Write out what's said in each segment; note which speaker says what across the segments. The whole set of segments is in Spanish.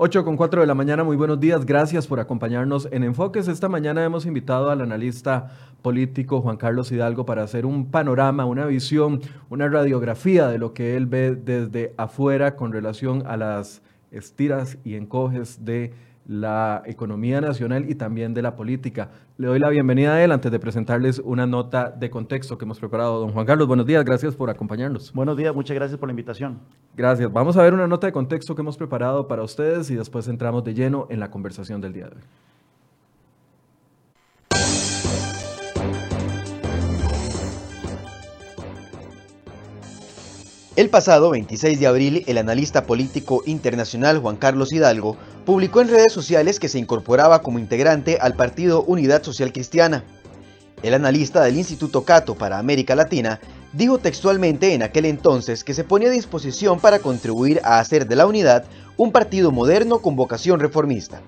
Speaker 1: 8 con 4 de la mañana, muy buenos días, gracias por acompañarnos en Enfoques. Esta mañana hemos invitado al analista político Juan Carlos Hidalgo para hacer un panorama, una visión, una radiografía de lo que él ve desde afuera con relación a las estiras y encoges de la economía nacional y también de la política. Le doy la bienvenida a él antes de presentarles una nota de contexto que hemos preparado. Don Juan Carlos, buenos días, gracias por acompañarnos.
Speaker 2: Buenos días, muchas gracias por la invitación.
Speaker 1: Gracias. Vamos a ver una nota de contexto que hemos preparado para ustedes y después entramos de lleno en la conversación del día de hoy.
Speaker 3: El pasado 26 de abril, el analista político internacional Juan Carlos Hidalgo publicó en redes sociales que se incorporaba como integrante al partido Unidad Social Cristiana. El analista del Instituto Cato para América Latina dijo textualmente en aquel entonces que se ponía a disposición para contribuir a hacer de la Unidad un partido moderno con vocación reformista.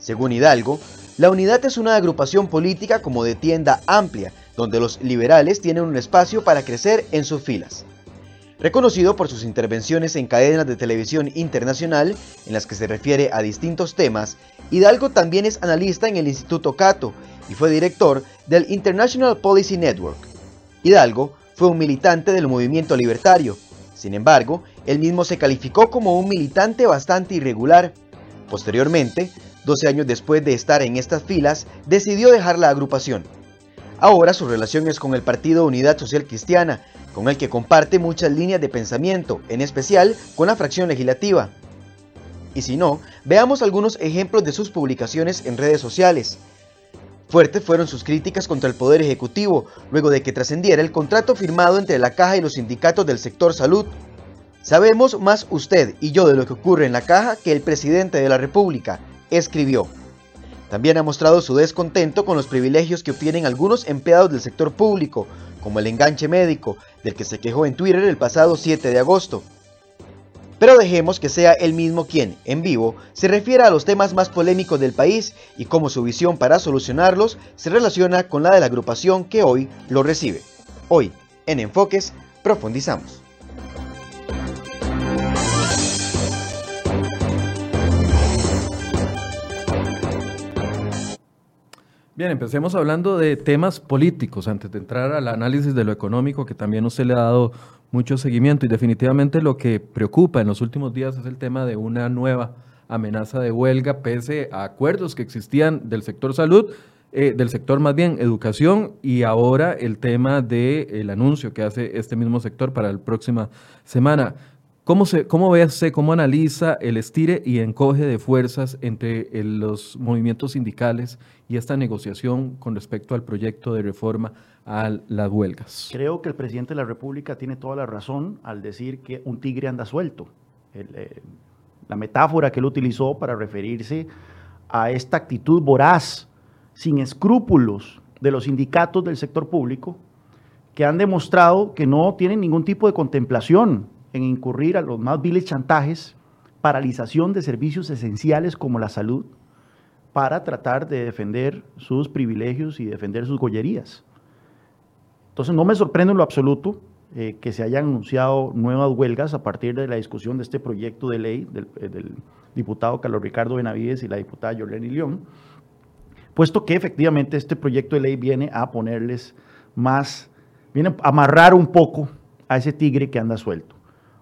Speaker 3: Según Hidalgo, la Unidad es una agrupación política como de tienda amplia, donde los liberales tienen un espacio para crecer en sus filas. Reconocido por sus intervenciones en cadenas de televisión internacional en las que se refiere a distintos temas, Hidalgo también es analista en el Instituto Cato y fue director del International Policy Network. Hidalgo fue un militante del movimiento libertario. Sin embargo, él mismo se calificó como un militante bastante irregular. Posteriormente, 12 años después de estar en estas filas, decidió dejar la agrupación. Ahora su relación es con el Partido Unidad Social Cristiana, con el que comparte muchas líneas de pensamiento, en especial con la fracción legislativa. Y si no, veamos algunos ejemplos de sus publicaciones en redes sociales. Fuertes fueron sus críticas contra el Poder Ejecutivo, luego de que trascendiera el contrato firmado entre la Caja y los sindicatos del sector salud. Sabemos más usted y yo de lo que ocurre en la Caja que el presidente de la República, escribió. También ha mostrado su descontento con los privilegios que obtienen algunos empleados del sector público, como el enganche médico, del que se quejó en Twitter el pasado 7 de agosto. Pero dejemos que sea él mismo quien, en vivo, se refiera a los temas más polémicos del país y cómo su visión para solucionarlos se relaciona con la de la agrupación que hoy lo recibe. Hoy, en Enfoques, profundizamos.
Speaker 1: Bien, empecemos hablando de temas políticos antes de entrar al análisis de lo económico, que también usted le ha dado mucho seguimiento y definitivamente lo que preocupa en los últimos días es el tema de una nueva amenaza de huelga pese a acuerdos que existían del sector salud, eh, del sector más bien educación y ahora el tema del anuncio que hace este mismo sector para la próxima semana. ¿Cómo, se, ¿Cómo ve usted, cómo analiza el estire y encoge de fuerzas entre los movimientos sindicales y esta negociación con respecto al proyecto de reforma a las huelgas?
Speaker 2: Creo que el presidente de la República tiene toda la razón al decir que un tigre anda suelto. Eh, la metáfora que él utilizó para referirse a esta actitud voraz, sin escrúpulos de los sindicatos del sector público, que han demostrado que no tienen ningún tipo de contemplación en incurrir a los más viles chantajes, paralización de servicios esenciales como la salud, para tratar de defender sus privilegios y defender sus gollerías. Entonces no me sorprende en lo absoluto eh, que se hayan anunciado nuevas huelgas a partir de la discusión de este proyecto de ley del, eh, diputado Carlos Ricardo Benavides y la diputada Yoleni León, puesto que efectivamente este proyecto de ley viene a ponerles más, viene a amarrar un poco a ese tigre que anda suelto.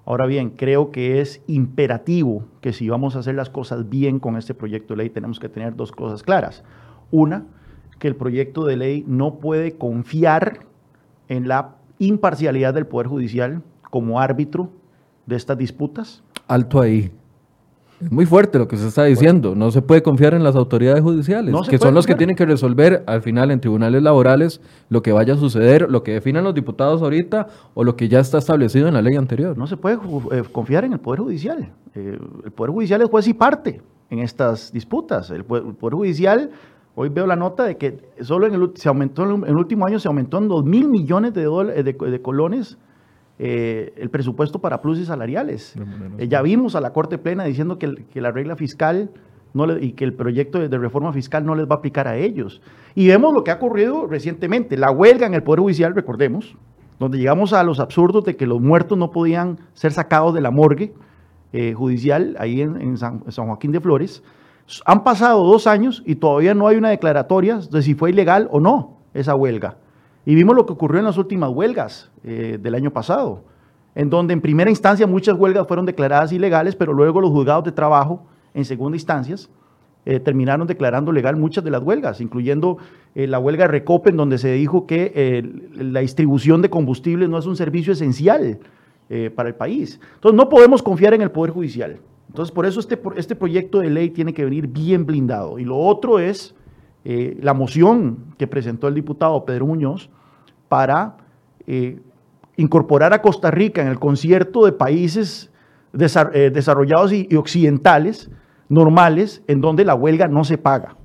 Speaker 2: Ahora bien, creo que es imperativo que si vamos a hacer las cosas bien con este proyecto de ley, tenemos que tener dos cosas claras. Una, que el proyecto de ley no puede confiar en la imparcialidad del Poder Judicial como árbitro de estas disputas.
Speaker 1: Alto ahí. Es muy fuerte lo que se está diciendo. No se puede confiar en las autoridades judiciales, que son los que tienen que resolver al final en tribunales laborales lo que vaya a suceder, lo que definan los diputados ahorita o lo que ya está establecido en la ley anterior.
Speaker 2: No se puede eh, confiar en el Poder Judicial. Eh, el Poder Judicial es juez y parte en estas disputas. El Poder, Judicial, hoy veo la nota de que solo en el, se aumentó, en el último año se aumentó en 2 mil millones de, de colones eh, el presupuesto para pluses salariales. Eh, ya vimos a la Corte Plena diciendo que, la regla fiscal no y que el proyecto de, reforma fiscal no les va a aplicar a ellos. Y vemos lo que ha ocurrido recientemente, la huelga en el Poder Judicial, recordemos, donde llegamos a los absurdos de que los muertos no podían ser sacados de la morgue eh, judicial ahí en, San, Joaquín de Flores. Han pasado dos años y todavía no hay una declaratoria de si fue ilegal o no esa huelga. Y vimos lo que ocurrió en las últimas huelgas eh, del año pasado, en donde en primera instancia muchas huelgas fueron declaradas ilegales, pero luego los juzgados de trabajo en segunda instancias eh, terminaron declarando legal muchas de las huelgas, incluyendo la huelga de Recope, en donde se dijo que la distribución de combustibles no es un servicio esencial eh, para el país. Entonces no podemos confiar en el Poder Judicial. Entonces por eso este, este proyecto de ley tiene que venir bien blindado. Y lo otro es eh, la moción que presentó el diputado Pedro Muñoz para eh, incorporar a Costa Rica en el concierto de países desarrollados y, y occidentales normales en donde la huelga no se paga.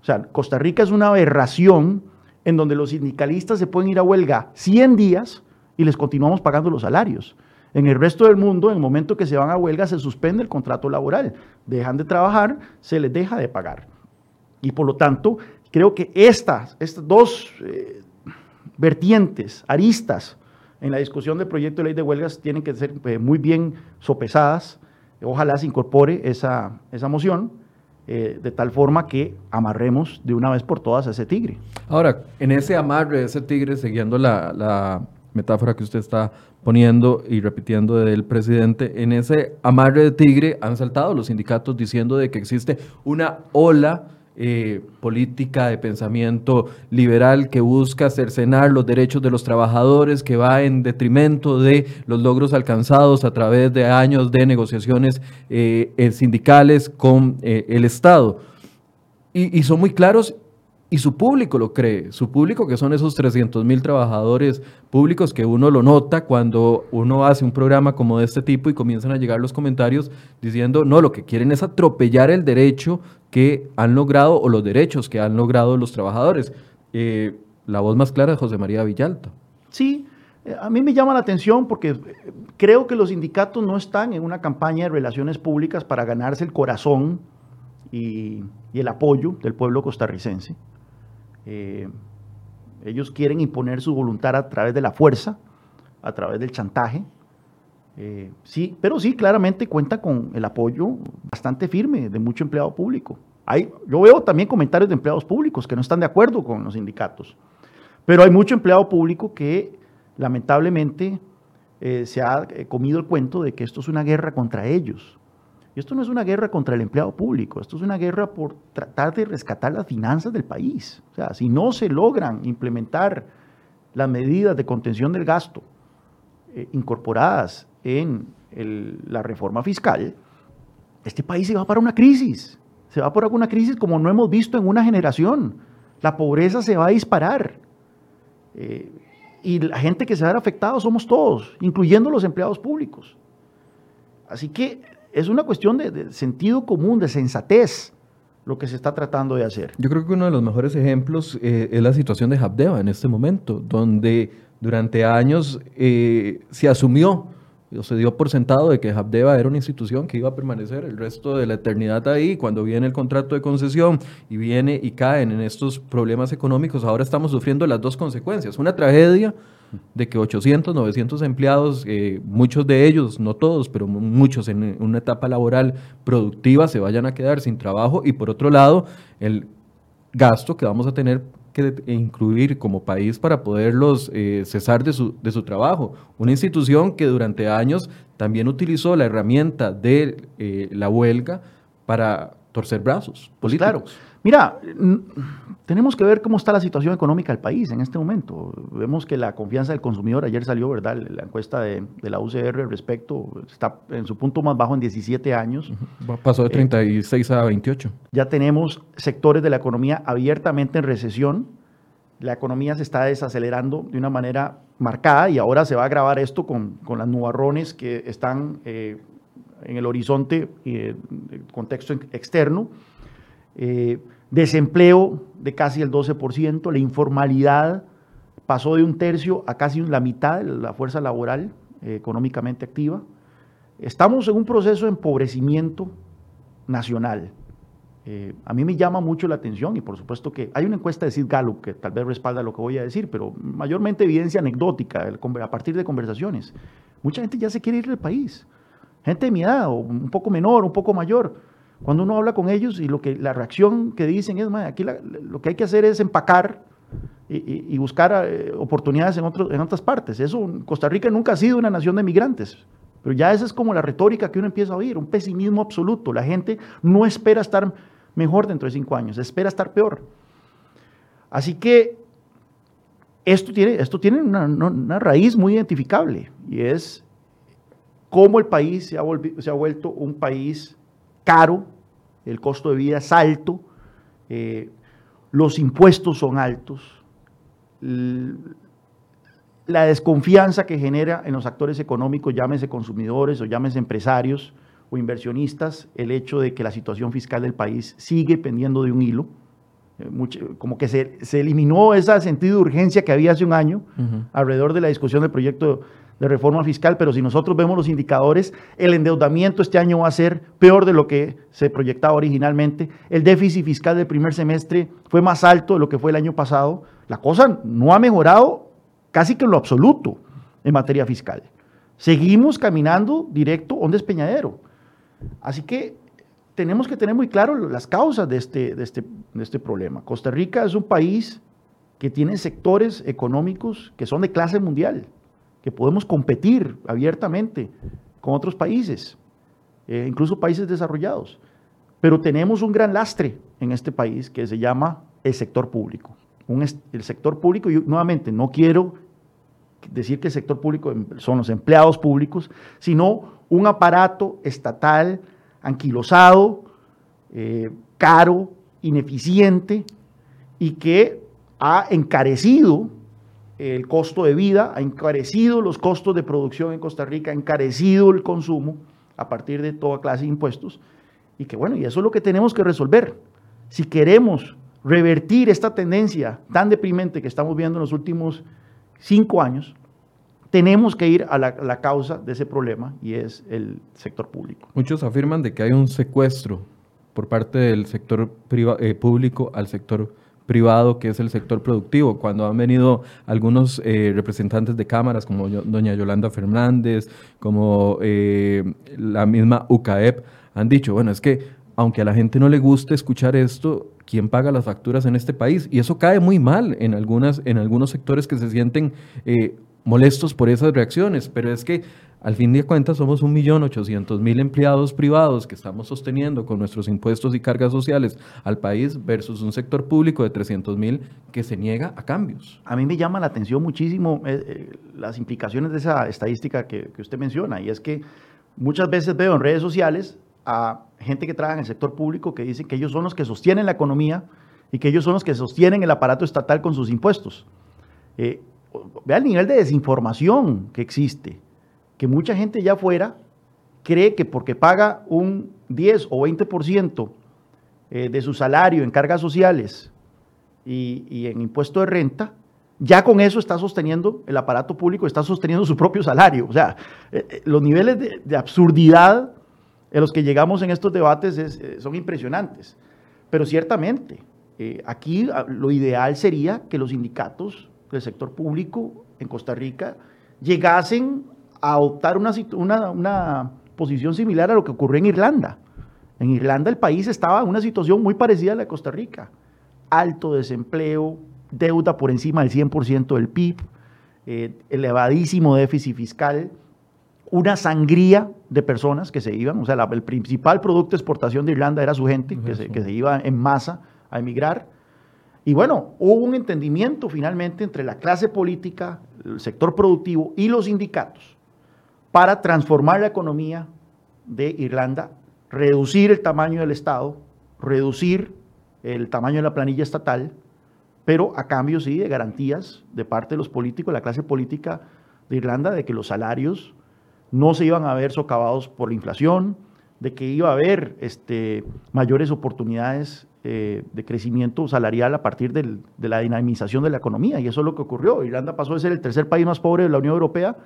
Speaker 2: O sea, Costa Rica es una aberración en donde los sindicalistas se pueden ir a huelga 100 días y les continuamos pagando los salarios. En el resto del mundo, en el momento que se van a huelga, se suspende el contrato laboral. Dejan de trabajar, se les deja de pagar. Y por lo tanto, creo que estas, estas dos eh, vertientes, aristas, en la discusión del proyecto de ley de huelgas tienen que ser eh, muy bien sopesadas. Ojalá se incorpore esa, esa moción. Eh, de tal forma que amarremos de una vez por todas a ese tigre.
Speaker 1: Ahora, en ese amarre de ese tigre, siguiendo la, metáfora que usted está poniendo y repitiendo del presidente, en ese amarre de tigre han saltado los sindicatos diciendo de que existe una ola eh, política de pensamiento liberal que busca cercenar los derechos de los trabajadores, que va en detrimento de los logros alcanzados a través de años de negociaciones eh, sindicales con eh, el Estado. Y son muy claros y su público lo cree, su público que son esos 300 mil trabajadores públicos que uno lo nota cuando uno hace un programa como de este tipo y comienzan a llegar los comentarios diciendo, no, lo que quieren es atropellar el derecho que han logrado o los derechos que han logrado los trabajadores. Eh, la voz más clara de José María Villalta.
Speaker 2: Sí, eh, a mí me llama la atención porque eh, creo que los sindicatos no están en una campaña de relaciones públicas para ganarse el corazón y el apoyo del pueblo costarricense. Eh, ellos quieren imponer su voluntad a través de la fuerza, a través del chantaje. Eh, sí, pero sí, claramente cuenta con el apoyo bastante firme de mucho empleado público. Hay, yo veo también comentarios de empleados públicos que no están de acuerdo con los sindicatos, pero hay mucho empleado público que lamentablemente eh, se ha comido el cuento de que esto es una guerra contra ellos. Y esto no es una guerra contra el empleado público, esto es una guerra por tratar de rescatar las finanzas del país. O sea, si no se logran implementar las medidas de contención del gasto eh, incorporadas en la reforma fiscal, este país se va para una crisis. Se va por una crisis como no hemos visto en una generación. La pobreza se va a disparar. Eh, y la gente que se va a ver afectada somos todos, incluyendo los empleados públicos. Así que es una cuestión de, sentido común, de sensatez, lo que se está tratando de hacer.
Speaker 1: Yo creo que uno de los mejores ejemplos eh, es la situación de Habdeba en este momento, donde durante años eh, se asumió o se dio por sentado de que Habdeba era una institución que iba a permanecer el resto de la eternidad ahí. Cuando viene el contrato de concesión y viene y caen en estos problemas económicos, ahora estamos sufriendo las dos consecuencias. Una tragedia de que 800, 900 empleados, eh, muchos de ellos, no todos, pero muchos en una etapa laboral productiva se vayan a quedar sin trabajo y por otro lado, el gasto que vamos a tener que incluir como país para poderlos eh, cesar de su, de su trabajo. Una institución que durante años también utilizó la herramienta de eh, la huelga para torcer brazos
Speaker 2: pues claro. Mira, tenemos que ver cómo está la situación económica del país en este momento. Vemos que la confianza del consumidor, ayer salió, ¿verdad? La encuesta de, la UCR respecto, está en su punto más bajo en 17 años.
Speaker 1: Pasó de 36 a 28.
Speaker 2: Ya tenemos sectores de la economía abiertamente en recesión. La economía se está desacelerando de una manera marcada y ahora se va a agravar esto con, con las nubarrones que están eh, en el horizonte y eh, contexto externo. Eh, desempleo de casi el 12%, la informalidad pasó de un tercio a casi la mitad de la fuerza laboral eh, económicamente activa. Estamos en un proceso de empobrecimiento nacional. Eh, a mí me llama mucho la atención y por supuesto que hay una encuesta de Sid Gallup que tal vez respalda lo que voy a decir, pero mayormente evidencia anecdótica a partir de conversaciones. Mucha gente ya se quiere ir del país. gente de mi edad, o un poco menor, un poco mayor. Cuando uno habla con ellos y lo que, la reacción que dicen es, aquí lo que hay que hacer es empacar y, buscar eh, oportunidades en, otras partes. Eso, Costa Rica nunca ha sido una nación de migrantes. Pero ya esa es como la retórica que uno empieza a oír, un pesimismo absoluto. La gente no espera estar mejor dentro de cinco años, espera estar peor. Así que esto tiene, esto tiene una, raíz muy identificable y es cómo el país se ha, vuelto un país caro, el costo de vida es alto, eh, los impuestos son altos, la desconfianza que genera en los actores económicos, llámese consumidores o llámese empresarios o inversionistas, el hecho de que la situación fiscal del país sigue pendiendo de un hilo, eh, como que se, eliminó ese sentido de urgencia que había hace un año alrededor de la discusión del proyecto de reforma fiscal, pero si nosotros vemos los indicadores, el endeudamiento este año va a ser peor de lo que se proyectaba originalmente, el déficit fiscal del primer semestre fue más alto de lo que fue el año pasado, la cosa no ha mejorado casi que en lo absoluto en materia fiscal. Seguimos caminando directo a un despeñadero. Así que tenemos que tener muy claro las causas de este, de este, de este problema. Costa Rica es un país que tiene sectores económicos que son de clase mundial, que podemos competir abiertamente con otros países, eh, incluso países desarrollados. Pero tenemos un gran lastre en este país que se llama el sector público el sector público, y nuevamente no quiero decir que el sector público son los empleados públicos, sino un aparato estatal anquilosado, eh, caro, ineficiente y que ha encarecido el costo de vida, ha encarecido los costos de producción en Costa Rica, ha encarecido el consumo a partir de toda clase de impuestos y que bueno, y eso es lo que tenemos que resolver. Si queremos revertir esta tendencia tan deprimente que estamos viendo en los últimos cinco años, tenemos que ir a la, causa de ese problema y es el sector público.
Speaker 1: Muchos afirman de que hay un secuestro por parte del sector eh, público al sector privado, que es el sector productivo. Cuando han venido algunos eh, representantes de cámaras, como doña Yolanda Fernández, como eh, la misma UCAEP, han dicho, bueno, es que aunque a la gente no le guste escuchar esto, quién paga las facturas en este país. Y eso cae muy mal en, algunas, en algunos sectores que se sienten eh, molestos por esas reacciones. Pero es que al fin de cuentas somos 1.800.000 empleados privados que estamos sosteniendo con nuestros impuestos y cargas sociales al país versus un sector público de 300.000 que se niega a cambios.
Speaker 2: A mí me llama la atención muchísimo eh, eh, las implicaciones de esa estadística que, que usted menciona. Y es que muchas veces veo en redes sociales a gente que trabaja en el sector público que dice que ellos son los que sostienen la economía y que ellos son los que sostienen el aparato estatal con sus impuestos. Eh, vea el nivel de desinformación que existe, que mucha gente ya afuera cree que porque paga un 10 o 20% eh, de su salario en cargas sociales y, en impuesto de renta, ya con eso está sosteniendo el aparato público, está sosteniendo su propio salario. O sea, eh, los niveles de, absurdidad en los que llegamos en estos debates eh, son impresionantes. Pero ciertamente, eh, aquí ah, lo ideal sería que los sindicatos del sector público en Costa Rica llegasen a adoptar una, una, posición similar a lo que ocurrió en Irlanda. En Irlanda el país estaba en una situación muy parecida a la de Costa Rica. Alto desempleo, deuda por encima del 100% del PIB, eh, elevadísimo déficit fiscal, una sangría de personas que se iban, o sea, el principal producto de exportación de Irlanda era su gente, que se, que se, iba en masa a emigrar. Y bueno, hubo un entendimiento finalmente entre la clase política, el sector productivo y los sindicatos para transformar la economía de Irlanda, reducir el tamaño del Estado, reducir el tamaño de la planilla estatal, pero a cambio sí de garantías de parte de los políticos, de la clase política de Irlanda, de que los salarios no se iban a ver socavados por la inflación, de que iba a haber este, mayores oportunidades eh, de crecimiento salarial a partir de la dinamización de la economía. Y eso es lo que ocurrió. Irlanda pasó de ser el tercer país más pobre de la Unión Europea,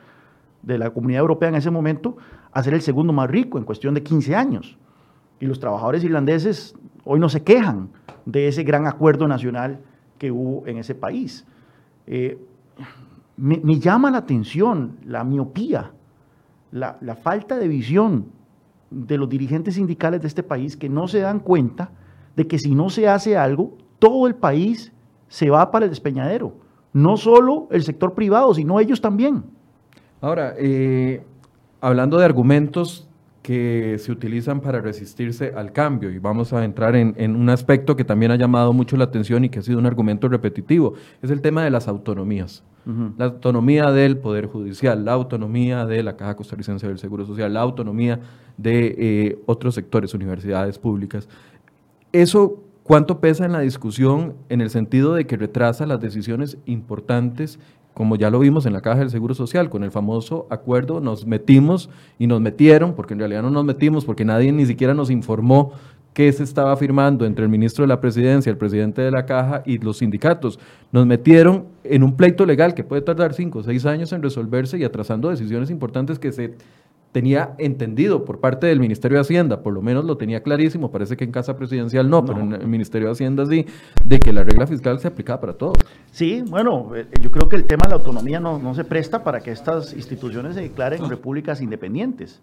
Speaker 2: de la Comunidad Europea en ese momento, a ser el segundo más rico en cuestión de 15 años. Y los trabajadores irlandeses hoy no se quejan de ese gran acuerdo nacional que hubo en ese país. Eh, me llama la atención la miopía la, la falta de visión de los dirigentes sindicales de este país que no se dan cuenta de que si no se hace algo, todo el país se va para el despeñadero. No solo el sector privado, sino ellos también.
Speaker 1: Ahora, eh, hablando de argumentos que se utilizan para resistirse al cambio, y vamos a entrar en, un aspecto que también ha llamado mucho la atención y que ha sido un argumento repetitivo, es el tema de las autonomías. La autonomía del Poder Judicial, la autonomía de la Caja Costarricense del Seguro Social, la autonomía de eh, otros sectores, universidades públicas. Eso ¿Cuánto pesa en la discusión en el sentido de que retrasa las decisiones importantes, como ya lo vimos en la Caja del Seguro Social, con el famoso acuerdo, nos metimos y nos metieron, porque en realidad no nos metimos, porque nadie ni siquiera nos informó qué se estaba firmando entre el ministro de la Presidencia, el presidente de la Caja y los sindicatos. Nos metieron en un pleito legal que puede tardar cinco o seis años en resolverse y atrasando decisiones importantes que se tenía entendido por parte del Ministerio de Hacienda, por lo menos lo tenía clarísimo, parece que en Casa Presidencial no, pero en el Ministerio de Hacienda sí, de que la regla fiscal se aplicaba para todos.
Speaker 2: Sí, bueno, eh, yo creo que el tema de la autonomía no, no se presta para que estas instituciones se declaren repúblicas independientes.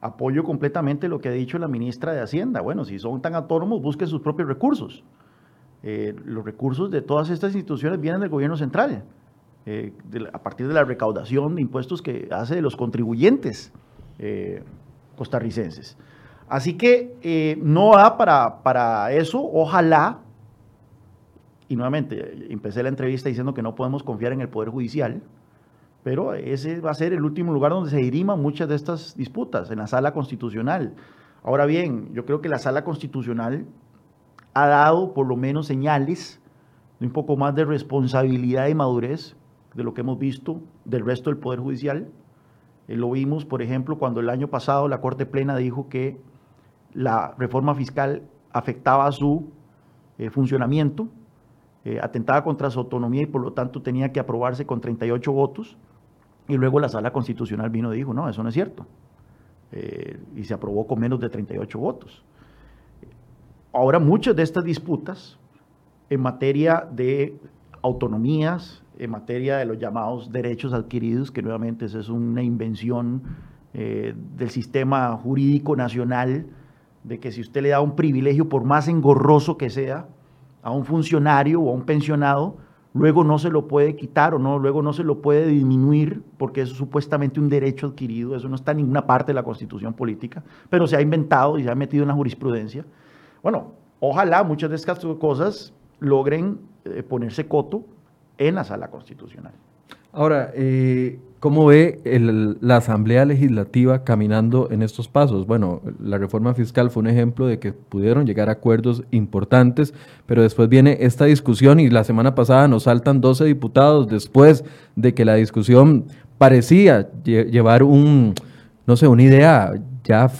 Speaker 2: Apoyo completamente lo que ha dicho la ministra de Hacienda. Bueno, si son tan autónomos, busquen sus propios recursos. Eh, los recursos de todas estas instituciones vienen del gobierno central, eh, a partir de la recaudación de impuestos que hace de los contribuyentes. Eh, costarricenses. Así que eh, no da para, para eso, ojalá, y nuevamente empecé la entrevista diciendo que no podemos confiar en el Poder Judicial, pero ese va a ser el último lugar donde se diriman muchas de estas disputas, en la sala constitucional. Ahora bien, yo creo que la sala constitucional ha dado por lo menos señales de un poco más de responsabilidad y madurez de lo que hemos visto del resto del Poder Judicial. Eh, lo vimos, por ejemplo, cuando el año pasado la Corte Plena dijo que la reforma fiscal afectaba su eh, funcionamiento, eh, atentaba contra su autonomía y por lo tanto tenía que aprobarse con 38 votos. Y luego la Sala Constitucional vino y dijo, no, eso no es cierto. y se aprobó con menos de 38 votos. Ahora muchas de estas disputas en materia de autonomías, en materia de los llamados derechos adquiridos, que nuevamente esa es una invención eh, del sistema jurídico nacional, de que si usted le da un privilegio, por más engorroso que sea, a un funcionario o a un pensionado, luego no se lo puede quitar o no, luego no se lo puede disminuir porque es supuestamente un derecho adquirido, eso no está en ninguna parte de la constitución política, pero se ha inventado y se ha metido en la jurisprudencia. Bueno, ojalá muchas de estas cosas logren eh, ponerse coto en la sala constitucional.
Speaker 1: Ahora, eh, ¿cómo ve la Asamblea Legislativa caminando en estos pasos? Bueno, la reforma fiscal fue un ejemplo de que pudieron llegar a acuerdos importantes, pero después viene esta discusión y la semana pasada nos saltan 12 diputados después de que la discusión parecía llevar un, no sé, una idea ya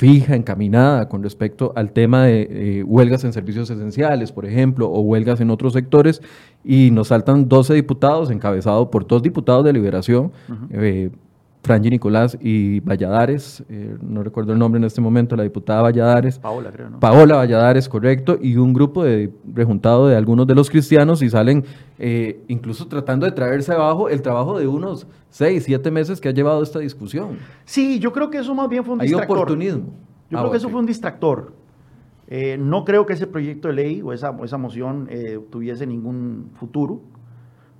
Speaker 1: fija, encaminada con respecto al tema de eh, huelgas en servicios esenciales, por ejemplo, o huelgas en otros sectores, y nos saltan 12 diputados, encabezados por dos diputados de liberación, uh Franji Nicolás y Valladares, eh, no recuerdo el nombre en este momento, la diputada Valladares.
Speaker 2: Paola, creo, ¿no?
Speaker 1: Paola Valladares, correcto, y un grupo de rejuntado de algunos de los cristianos y salen eh, incluso tratando de traerse abajo el trabajo de unos seis, siete meses que ha llevado esta discusión.
Speaker 2: Sí, yo creo que eso más bien fue un distractor.
Speaker 1: Hay oportunismo.
Speaker 2: Yo creo ah, que eso fue un distractor. Eh, no creo que ese proyecto de ley o esa, esa moción tuviese ningún futuro,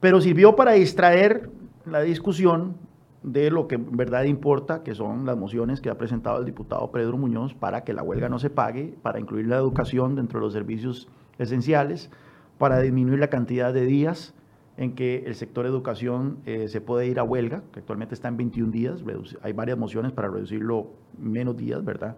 Speaker 2: pero sirvió para distraer la discusión de lo que en verdad importa, que son las mociones que ha presentado el diputado Pedro Muñoz para que la huelga no se pague, para incluir la educación dentro de los servicios esenciales, para disminuir la cantidad de días en que el sector educación eh, se puede ir a huelga, que actualmente está en 21 días, hay varias mociones para reducirlo menos días, ¿verdad?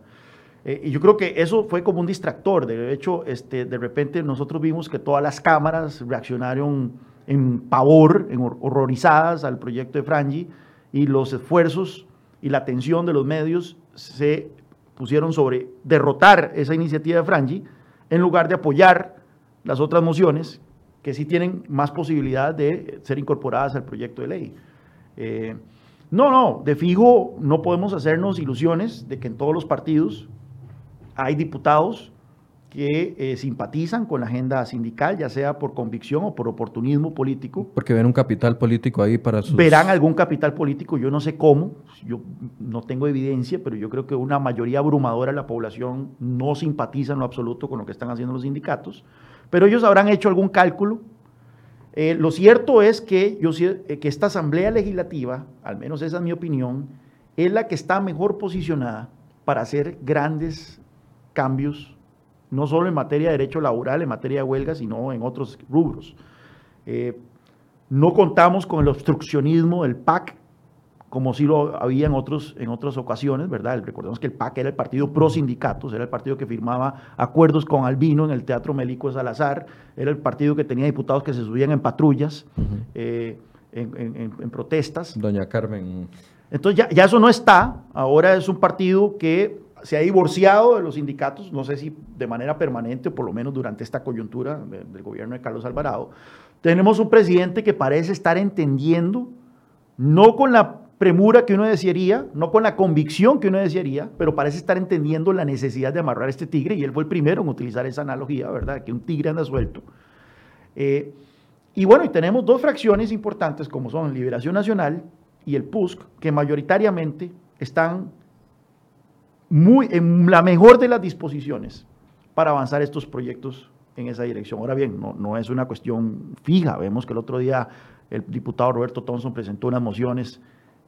Speaker 2: Eh, y yo creo que eso fue como un distractor, de hecho, este, de repente nosotros vimos que todas las cámaras reaccionaron en pavor, en horrorizadas al proyecto de Frangi, y los esfuerzos y la atención de los medios se pusieron sobre derrotar esa iniciativa de Frangi en lugar de apoyar las otras mociones que sí tienen más posibilidad de ser incorporadas al proyecto de ley. Eh, no, no, de fijo no podemos hacernos ilusiones de que en todos los partidos hay diputados que eh, simpatizan con la agenda sindical, ya sea por convicción o por oportunismo político.
Speaker 1: Porque ven un capital político ahí para sus...
Speaker 2: Verán algún capital político, yo no sé cómo, yo no tengo evidencia, pero yo creo que una mayoría abrumadora de la población no simpatiza en lo absoluto con lo que están haciendo los sindicatos, pero ellos habrán hecho algún cálculo. Eh, lo cierto es que, yo, eh, que esta Asamblea Legislativa, al menos esa es mi opinión, es la que está mejor posicionada para hacer grandes cambios no solo en materia de derecho laboral, en materia de huelga, sino en otros rubros. Eh, no contamos con el obstruccionismo del PAC, como sí lo había en, otros, en otras ocasiones, ¿verdad? Recordemos que el PAC era el partido pro sindicatos, era el partido que firmaba acuerdos con Albino en el Teatro Melico de Salazar, era el partido que tenía diputados que se subían en patrullas, eh, en, protestas.
Speaker 1: Doña Carmen.
Speaker 2: Entonces ya, ya eso no está, ahora es un partido que se ha divorciado de los sindicatos, no sé si de manera permanente o por lo menos durante esta coyuntura del gobierno de Carlos Alvarado. Tenemos un presidente que parece estar entendiendo, no con la premura que uno desearía, no con la convicción que uno desearía, pero parece estar entendiendo la necesidad de amarrar este tigre y él fue el primero en utilizar esa analogía, ¿verdad? Que un tigre anda suelto. Eh, y bueno, y tenemos dos fracciones importantes como son Liberación Nacional y el PUSC, que mayoritariamente están muy, en la mejor de las disposiciones para avanzar estos proyectos en esa dirección. Ahora bien, no, no es una cuestión fija. Vemos que el otro día el diputado Roberto Thompson presentó unas mociones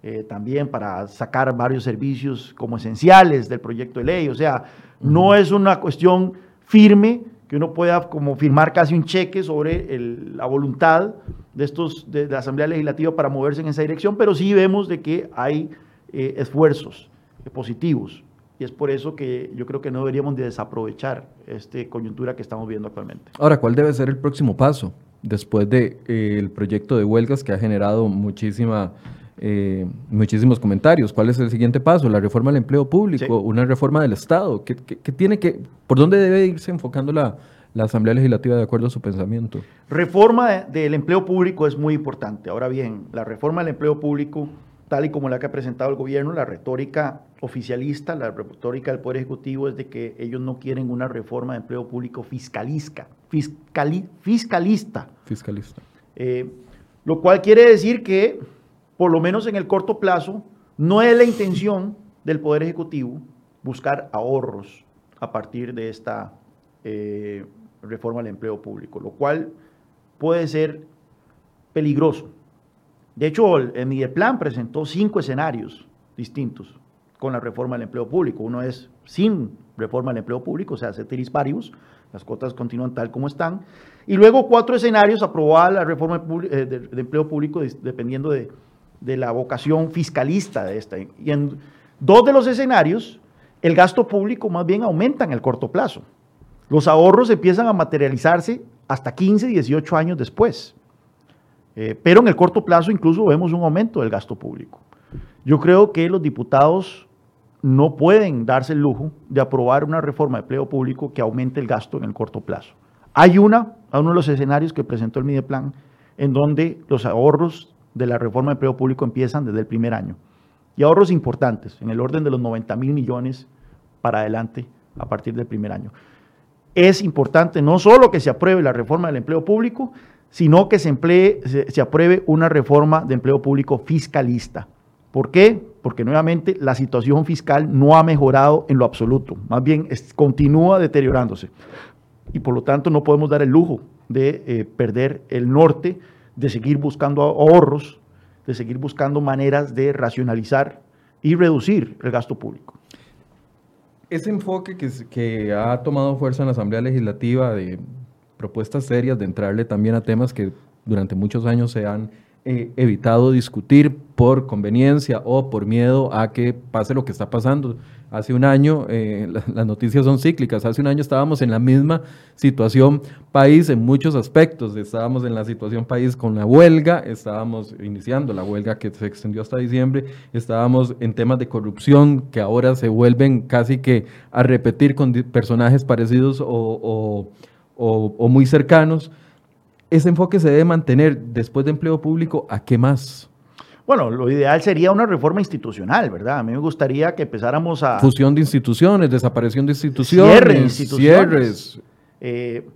Speaker 2: eh, también para sacar varios servicios como esenciales del proyecto de ley. O sea, no es una cuestión firme que uno pueda como firmar casi un cheque sobre la voluntad de, estos, de, la Asamblea Legislativa para moverse en esa dirección, pero sí vemos de que hay eh, esfuerzos positivos y es por eso que yo creo que no deberíamos de desaprovechar esta coyuntura que estamos viendo actualmente.
Speaker 1: Ahora, ¿cuál debe ser el próximo paso después del de, eh, proyecto de huelgas que ha generado muchísima, eh, muchísimos comentarios? ¿Cuál es el siguiente paso? ¿La reforma del empleo público? ¿Una reforma del Estado? ¿Qué, tiene que, ¿Por dónde debe irse enfocando la, la Asamblea Legislativa de acuerdo a su pensamiento?
Speaker 2: Reforma del empleo público es muy importante. Ahora bien, la reforma del empleo público tal y como la que ha presentado el gobierno, la retórica oficialista, la retórica del Poder Ejecutivo es de que ellos no quieren una reforma de empleo público fiscalista. fiscalista.
Speaker 1: Fiscalista.
Speaker 2: Eh, lo cual quiere decir que, por lo menos en el corto plazo, no es la intención del Poder Ejecutivo buscar ahorros a partir de esta eh, reforma del empleo público, lo cual puede ser peligroso de hecho, el Mideplan presentó cinco escenarios distintos con la reforma del empleo público. Uno es sin reforma del empleo público, o sea, ceteris paribus, las cuotas continúan tal como están. Y luego cuatro escenarios aprobada la reforma de, eh, empleo público dependiendo de, de, la vocación fiscalista de esta. Y en dos de los escenarios, el gasto público más bien aumenta en el corto plazo. Los ahorros empiezan a materializarse hasta 15, 18 años después. Eh, pero en el corto plazo incluso vemos un aumento del gasto público. Yo creo que los diputados no pueden darse el lujo de aprobar una reforma de empleo público que aumente el gasto en el corto plazo. Hay una, uno de los escenarios que presentó el Mideplan, en donde los ahorros de la reforma de empleo público empiezan desde el primer año. Y ahorros importantes, en el orden de los 90 mil millones para adelante a partir del primer año. Es importante no solo que se apruebe la reforma del empleo público, sino que se, emplee, se, apruebe una reforma de empleo público fiscalista. ¿Por qué? Porque nuevamente la situación fiscal no ha mejorado en lo absoluto, más bien continúa deteriorándose. Y por lo tanto no podemos dar el lujo de eh, perder el norte, de seguir buscando ahorros, de seguir buscando maneras de racionalizar y reducir el gasto público.
Speaker 1: Ese enfoque que, que ha tomado fuerza en la Asamblea Legislativa de propuestas serias de entrarle también a temas que durante muchos años se han eh, evitado discutir por conveniencia o por miedo a que pase lo que está pasando. Hace un año, eh, las noticias son cíclicas, hace un año estábamos en la misma situación país en muchos aspectos, estábamos en la situación país con la huelga, estábamos iniciando la huelga que se extendió hasta diciembre, estábamos en temas de corrupción que ahora se vuelven casi que a repetir con personajes parecidos o o, muy cercanos, ese enfoque se debe mantener después de empleo público, ¿a qué más?
Speaker 2: Bueno, lo ideal sería una reforma institucional, ¿verdad? A mí me gustaría que empezáramos a...
Speaker 1: Fusión de instituciones, desaparición de instituciones,
Speaker 2: cierre instituciones. cierres. Eh,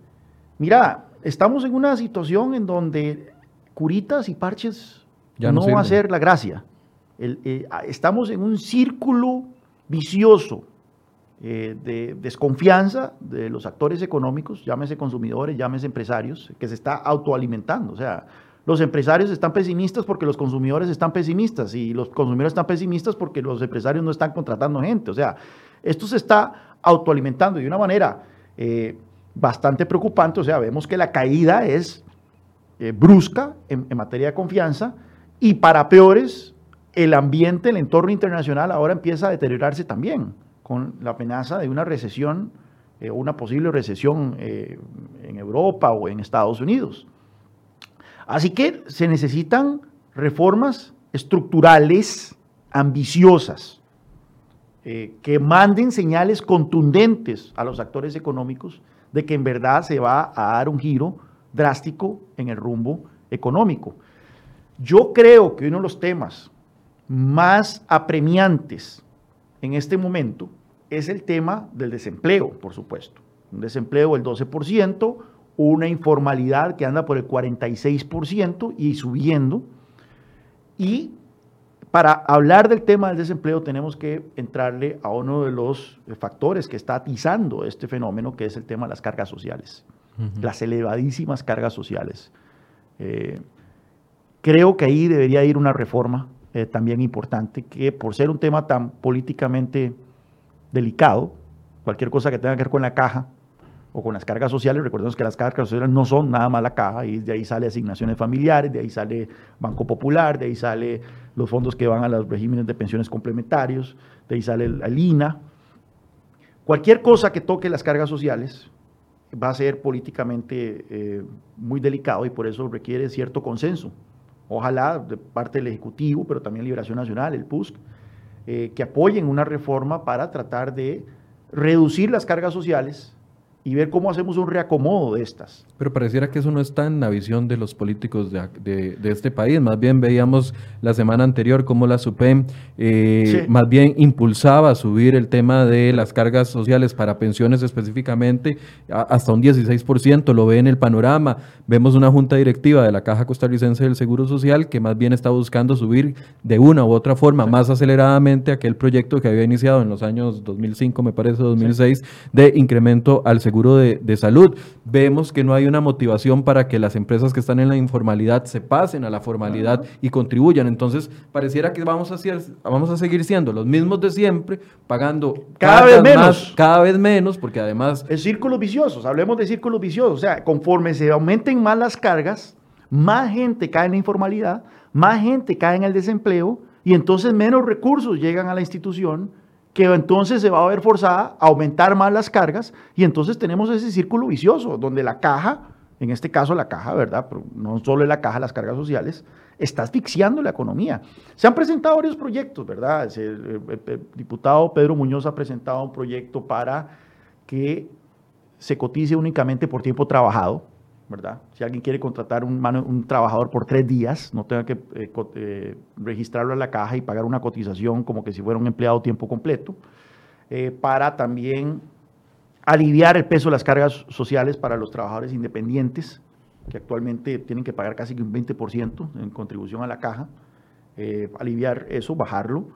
Speaker 2: mira, estamos en una situación en donde curitas y parches ya no, va a ser la gracia. Eh, estamos en un círculo vicioso eh, de desconfianza de los actores económicos, llámese consumidores, llámese empresarios, que se está autoalimentando. O sea, los empresarios están pesimistas porque los consumidores están pesimistas y los consumidores están pesimistas porque los empresarios no están contratando gente. O sea, esto se está autoalimentando de una manera eh, bastante preocupante. O sea, vemos que la caída es eh, brusca en, materia de confianza y para peores, el ambiente, el entorno internacional ahora empieza a deteriorarse también con la amenaza de una recesión eh, una posible recesión en Europa o en Estados Unidos. Así que se necesitan reformas estructurales ambiciosas eh, que manden señales contundentes a los actores económicos de que en verdad se va a dar un giro drástico en el rumbo económico. Yo creo que uno de los temas más apremiantes en este momento es el tema del desempleo, por supuesto. Un desempleo del 12%, una informalidad que anda por el 46% y subiendo. Y para hablar del tema del desempleo tenemos que entrarle a uno de los factores que está atizando este fenómeno, que es el tema de las cargas sociales, las elevadísimas cargas sociales. Eh, creo que ahí debería ir una reforma eh, también importante, que por ser un tema tan políticamente delicado, cualquier cosa que tenga que ver con la caja, o con las cargas sociales, recordemos que las cargas sociales no son nada más la caja, y de ahí sale asignaciones familiares, de ahí sale Banco Popular, de ahí sale los fondos que van a los regímenes de pensiones complementarios, de ahí sale el, INA. Cualquier cosa que toque las cargas sociales va a ser políticamente eh, muy delicado y por eso requiere cierto consenso. Ojalá de parte del Ejecutivo, pero también Liberación Nacional, el PUSC, eh, que apoyen una reforma para tratar de reducir las cargas sociales, y ver cómo hacemos un reacomodo de estas.
Speaker 1: Pero pareciera que eso no está en la visión de los políticos de, de, este país. Más bien veíamos la semana anterior cómo la SUPEM eh, más bien impulsaba subir el tema de las cargas sociales para pensiones específicamente hasta un 16%. Lo ve en el panorama. Vemos una junta directiva de la Caja Costarricense del Seguro Social que más bien está buscando subir de una u otra forma más aceleradamente aquel proyecto que había iniciado en los años 2005, me parece, 2006, de incremento al seguro de, salud. Vemos que no hay una motivación para que las empresas que están en la informalidad se pasen a la formalidad y contribuyan. Entonces, pareciera que vamos a, vamos a seguir siendo los mismos de siempre, pagando
Speaker 2: cada, vez menos.
Speaker 1: cada vez menos, porque además...
Speaker 2: Es círculos viciosos, hablemos de círculos viciosos. O sea, conforme se aumenten más las cargas, más gente cae en la informalidad, más gente cae en el desempleo y entonces menos recursos llegan a la institución que entonces se va a ver forzada a aumentar más las cargas y entonces tenemos ese círculo vicioso donde la caja, en este caso la caja, ¿verdad? No solo la caja, las cargas sociales, está asfixiando la economía. Se han presentado varios proyectos, ¿verdad? El, el diputado Pedro Muñoz ha presentado un proyecto para que se cotice únicamente por tiempo trabajado, ¿verdad? Si alguien quiere contratar un, un trabajador por tres días, no tenga que eh, eh, registrarlo en la caja y pagar una cotización como que si fuera un empleado tiempo completo, eh, para también aliviar el peso de las cargas sociales para los trabajadores independientes, que actualmente tienen que pagar casi un 20% en contribución a la caja, aliviar eso, bajarlo.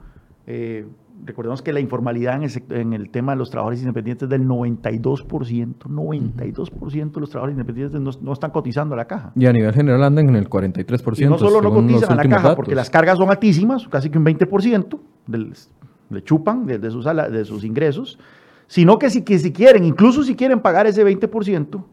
Speaker 2: Recordemos que la informalidad en el, tema de los trabajadores independientes es del 92%. 92% de los trabajadores independientes no, están cotizando a la caja.
Speaker 1: Y a nivel general andan en el 43%. Y
Speaker 2: no solo no cotizan a la caja, porque las cargas son altísimas, casi que un 20%, le chupan de, sus, de sus ingresos, sino que si, que si quieren, incluso si quieren pagar ese 20%,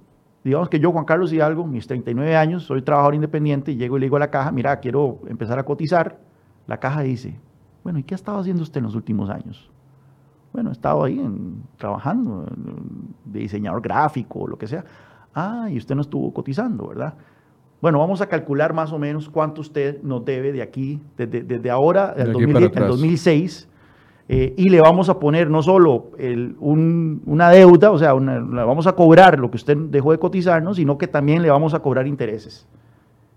Speaker 2: digamos que yo, Juan Carlos Hidalgo, mis 39 años, soy trabajador independiente, y llego y le digo a la caja, mira, quiero empezar a cotizar, la caja dice, bueno, ¿y qué ha estado haciendo usted en los últimos años? Bueno, he estado ahí trabajando de diseñador gráfico o lo que sea. Ah, y usted no estuvo cotizando, ¿verdad? Bueno, vamos a calcular más o menos cuánto usted nos debe de aquí, desde, ahora, del 2006, eh, y le vamos a poner no solo una deuda, o sea, le vamos a cobrar lo que usted dejó de cotizarnos, sino que también le vamos a cobrar intereses.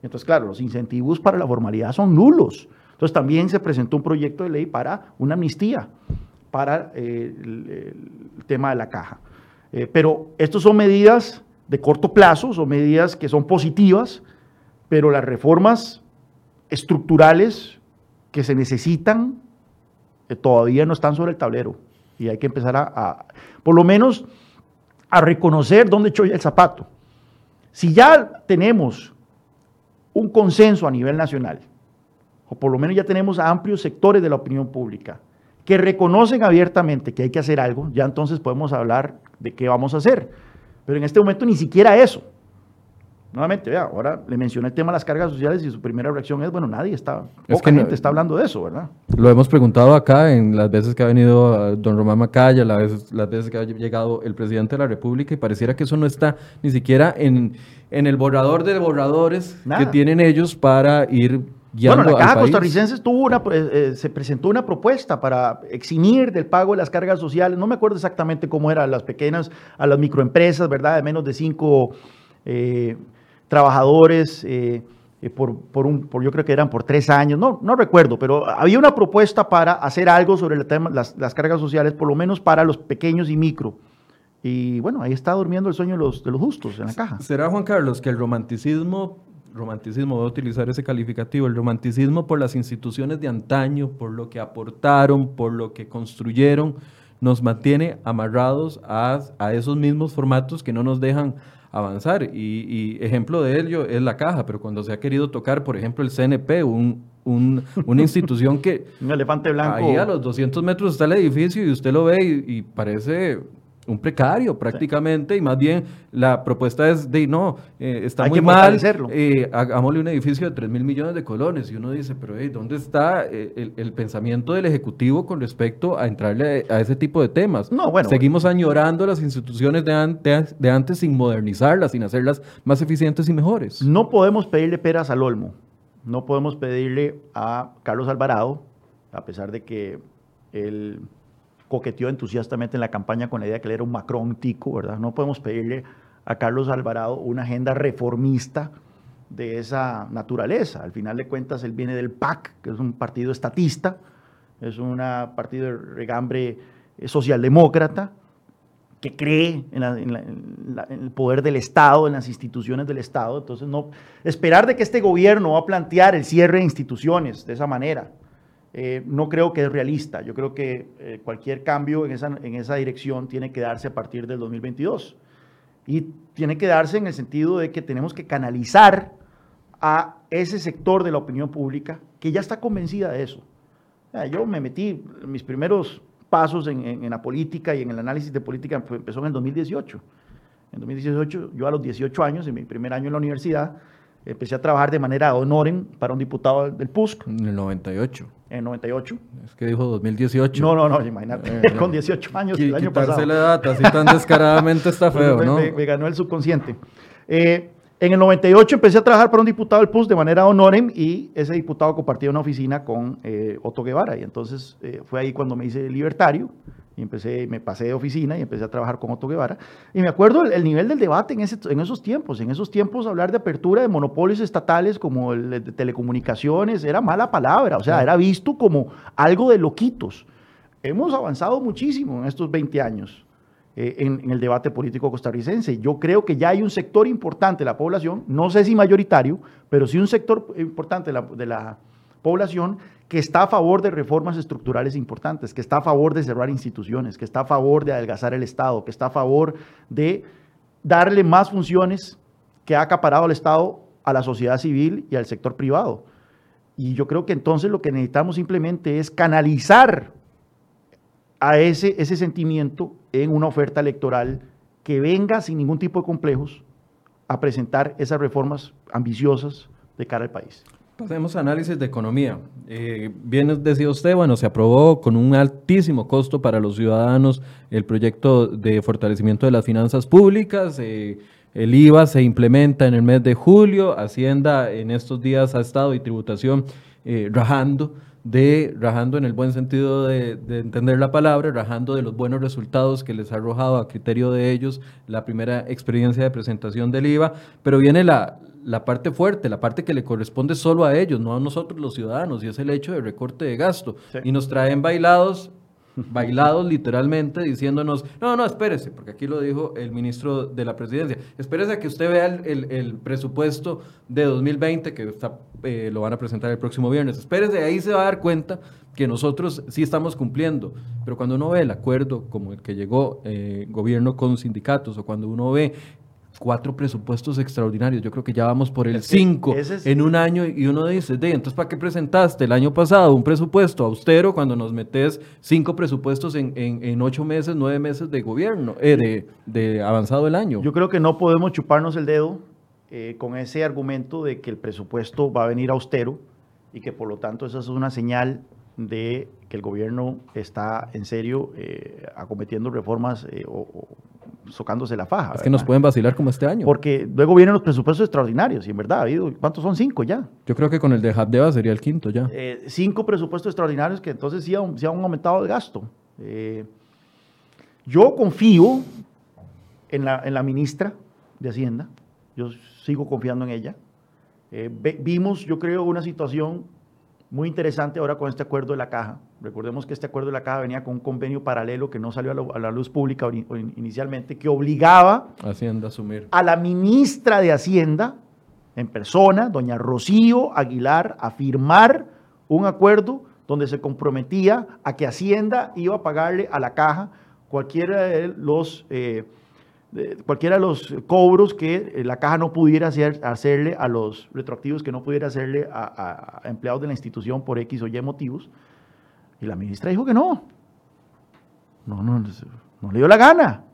Speaker 2: Entonces, claro, los incentivos para la formalidad son nulos. Entonces también se presentó un proyecto de ley para una amnistía para eh, el, tema de la caja. Eh, pero estas son medidas de corto plazo, son medidas que son positivas, pero las reformas estructurales que se necesitan eh, todavía no están sobre el tablero y hay que empezar a, por lo menos, a reconocer dónde echó el zapato. Si ya tenemos un consenso a nivel nacional, o por lo menos ya tenemos amplios sectores de la opinión pública, que reconocen abiertamente que hay que hacer algo, ya entonces podemos hablar de qué vamos a hacer. Pero en este momento ni siquiera eso. Nuevamente, vea, ahora le mencioné el tema de las cargas sociales y su primera reacción es, bueno, nadie está, poca gente está hablando de eso, ¿verdad?
Speaker 1: Lo hemos preguntado acá en las veces que ha venido don Román Macaya, las veces, las veces que ha llegado el presidente de la República y pareciera que eso no está ni siquiera en, en el borrador de borradores que tienen ellos para ir
Speaker 2: bueno, la Caja Costarricense tuvo una, eh, eh, se presentó una propuesta para eximir del pago de las cargas sociales, no me acuerdo exactamente cómo era, a las pequeñas, a las microempresas, ¿verdad? De menos de cinco eh, trabajadores, por, por, un, por, yo creo que eran por tres años, no, no recuerdo, pero había una propuesta para hacer algo sobre el tema, las, las cargas sociales, por lo menos para los pequeños y micro. Y bueno, ahí está durmiendo el sueño de los, de los justos en la caja.
Speaker 1: ¿Será, Juan Carlos, que el romanticismo romanticismo, voy a utilizar ese calificativo, el romanticismo por las instituciones de antaño, por lo que aportaron, por lo que construyeron, nos mantiene amarrados a, esos mismos formatos que no nos dejan avanzar. Y, ejemplo de ello es la caja, pero cuando se ha querido tocar, por ejemplo, el CNP, un, una institución que...
Speaker 2: un elefante blanco.
Speaker 1: Ahí a los 200 metros está el edificio y usted lo ve y parece un precario prácticamente, y más bien la propuesta es de no, eh, está muy mal, eh, hagámosle un edificio de 3 mil millones de colones, y uno dice, pero ¿dónde está eh, el, pensamiento del Ejecutivo con respecto a entrarle a, ese tipo de temas? No, bueno, Seguimos añorando las instituciones de antes, de antes sin modernizarlas, sin hacerlas más eficientes y mejores.
Speaker 2: No podemos pedirle peras al olmo, no podemos pedirle a Carlos Alvarado, a pesar de que el coqueteó entusiastamente en la campaña con la idea de que él era un Macron tico, ¿verdad? No podemos pedirle a Carlos Alvarado una agenda reformista de esa naturaleza. Al final de cuentas, él viene del PAC, que es un partido estatista, es un partido de regambre socialdemócrata, que cree en, en, el poder del Estado, en las instituciones del Estado. Entonces, no esperar de que este gobierno va a plantear el cierre de instituciones de esa manera, eh, no creo que es realista. Yo creo que eh, cualquier cambio en esa, en esa dirección tiene que darse a partir del 2022. Y tiene que darse en el sentido de que tenemos que canalizar a ese sector de la opinión pública que ya está convencida de eso. yo me metí, mis primeros pasos en, en, la política y en el análisis de política empezó en el 2018. En 2018, yo a los 18 años, en mi primer año en la universidad, Empecé a trabajar de manera honoren para un diputado del PUSC.
Speaker 1: En el 98.
Speaker 2: En el 98.
Speaker 1: Es que dijo 2018.
Speaker 2: No, no, no, imagínate. Eh, con 18 años el año pasado.
Speaker 1: la data así tan descaradamente está feo, ¿no?
Speaker 2: Me, ganó el subconsciente. Eh, en el 98 empecé a trabajar para un diputado del PUSC de manera honoren y ese diputado compartía una oficina con eh, Otto Guevara. Y entonces fue ahí cuando me hice libertario y empecé, me pasé de oficina y empecé a trabajar con Otto Guevara. Y me acuerdo el, nivel del debate en, ese, en, esos tiempos. En esos tiempos hablar de apertura de monopolios estatales como el de telecomunicaciones era mala palabra, o sea, era visto como algo de loquitos. Hemos avanzado muchísimo en estos 20 años eh, en, el debate político costarricense. Yo creo que ya hay un sector importante de la población, no sé si mayoritario, pero sí un sector importante de la, de la población que está a favor de reformas estructurales importantes, que está a favor de cerrar instituciones, que está a favor de adelgazar el Estado, que está a favor de darle más funciones que ha acaparado el Estado a la sociedad civil y al sector privado. Y yo creo que entonces lo que necesitamos simplemente es canalizar a ese, ese sentimiento en una oferta electoral que venga sin ningún tipo de complejos a presentar esas reformas ambiciosas de cara al país.
Speaker 1: Hacemos análisis de economía. Eh, bien decía usted, bueno, se aprobó con un altísimo costo para los ciudadanos el proyecto de fortalecimiento de las finanzas públicas. Eh, el IVA se implementa en el mes de julio. Hacienda en estos días ha estado y tributación eh, rajando de, rajando en el buen sentido de, de, entender la palabra, rajando de los buenos resultados que les ha arrojado a criterio de ellos la primera experiencia de presentación del IVA, pero viene la, la parte fuerte, la parte que le corresponde solo a ellos, no a nosotros los ciudadanos, y es el hecho de recorte de gasto. Y nos traen bailados bailados literalmente diciéndonos, no, no, espérese, porque aquí lo dijo el ministro de la presidencia, espérese a que usted vea el, presupuesto de 2020 que está, eh, lo van a presentar el próximo viernes, espérese, ahí se va a dar cuenta que nosotros sí estamos cumpliendo, pero cuando uno ve el acuerdo como el que llegó eh, gobierno con sindicatos o cuando uno ve cuatro presupuestos extraordinarios. Yo creo que ya vamos por el cinco en un año y uno dice, de, entonces ¿para qué presentaste el año pasado un presupuesto austero cuando nos metes cinco presupuestos en, en, ocho meses, nueve meses de gobierno, eh, de, de, avanzado el año?
Speaker 2: Yo creo que no podemos chuparnos el dedo eh, con ese argumento de que el presupuesto va a venir austero y que por lo tanto esa es una señal de que el gobierno está en serio eh, acometiendo reformas o, socándose la faja.
Speaker 1: Es que nos pueden vacilar como este año.
Speaker 2: Porque luego vienen los presupuestos extraordinarios, y en verdad, ¿cuántos son? Cinco ya.
Speaker 1: Yo creo que con el de Habdeba sería el quinto ya.
Speaker 2: Eh, cinco presupuestos extraordinarios que entonces sí han, aumentado el gasto. Eh, yo confío en la, en la, ministra de Hacienda, yo sigo confiando en ella. Eh, vimos, yo creo, una situación muy interesante ahora con este acuerdo de la caja. Recordemos que este acuerdo de la caja venía con un convenio paralelo que no salió a, la luz pública inicialmente, que obligaba
Speaker 1: Hacienda a, asumir.
Speaker 2: a la ministra de Hacienda en persona, doña Rocío Aguilar, a firmar un acuerdo donde se comprometía a que Hacienda iba a pagarle a la caja cualquiera de los... Eh, cualquiera de los cobros que eh, la caja no pudiera hacer, hacerle a los retroactivos, que no pudiera hacerle a, empleados de la institución por X o Y motivos. Y la ministra dijo que no. No, no, no le dio la gana.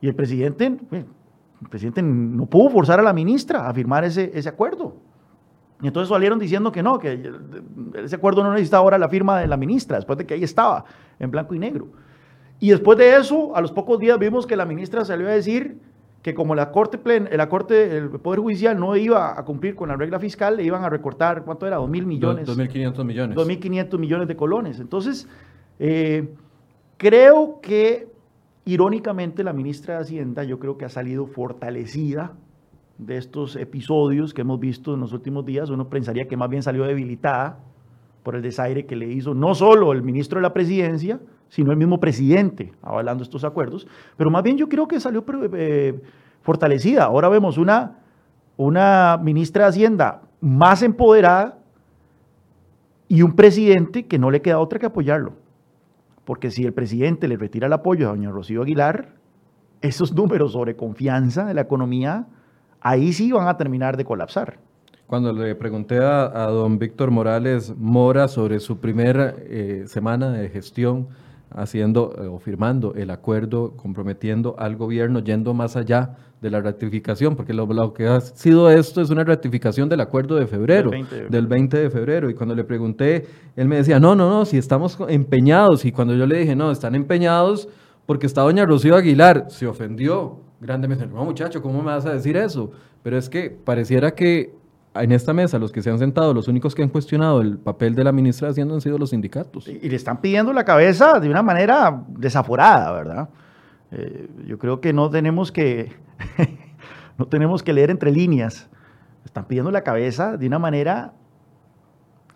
Speaker 2: Y el presidente, el presidente no pudo forzar a la ministra a firmar ese, ese acuerdo. Y entonces salieron diciendo que no, que ese acuerdo no necesitaba ahora la firma de la ministra, después de que ahí estaba, en blanco y negro. Y después de eso, a los pocos días vimos que la ministra salió a decir que como la Corte, la corte el Poder Judicial no iba a cumplir con la regla fiscal, le iban a recortar, ¿cuánto era? ¿2 mil millones?
Speaker 1: 2.500 millones.
Speaker 2: 2.500 millones de colones. Entonces, eh, creo que irónicamente la ministra de Hacienda yo creo que ha salido fortalecida de estos episodios que hemos visto en los últimos días. Uno pensaría que más bien salió debilitada por el desaire que le hizo no solo el ministro de la presidencia, sino el mismo presidente avalando estos acuerdos, pero más bien yo creo que salió eh, fortalecida. Ahora vemos una, una ministra de Hacienda más empoderada y un presidente que no le queda otra que apoyarlo. Porque si el presidente le retira el apoyo a doña Rocío Aguilar, esos números sobre confianza de la economía, ahí sí van a terminar de colapsar.
Speaker 1: Cuando le pregunté a, don Víctor Morales Mora sobre su primera eh, semana de gestión, haciendo eh, o firmando el acuerdo, comprometiendo al gobierno, yendo más allá de la ratificación, porque lo, que ha sido esto es una ratificación del acuerdo de febrero, del 20 de, febrero. Y cuando le pregunté, él me decía, no, no, no, si estamos empeñados. Y cuando yo le dije, no, están empeñados porque está doña Rocío Aguilar, se ofendió grandemente. No, muchacho, ¿cómo me vas a decir eso? Pero es que pareciera que en esta mesa los que se han sentado, los únicos que han cuestionado el papel de la ministra de Hacienda han sido los sindicatos.
Speaker 2: Y, le están pidiendo la cabeza de una manera desaforada, ¿verdad? Eh, yo creo que no tenemos que, no tenemos que leer entre líneas. Están pidiendo la cabeza de una manera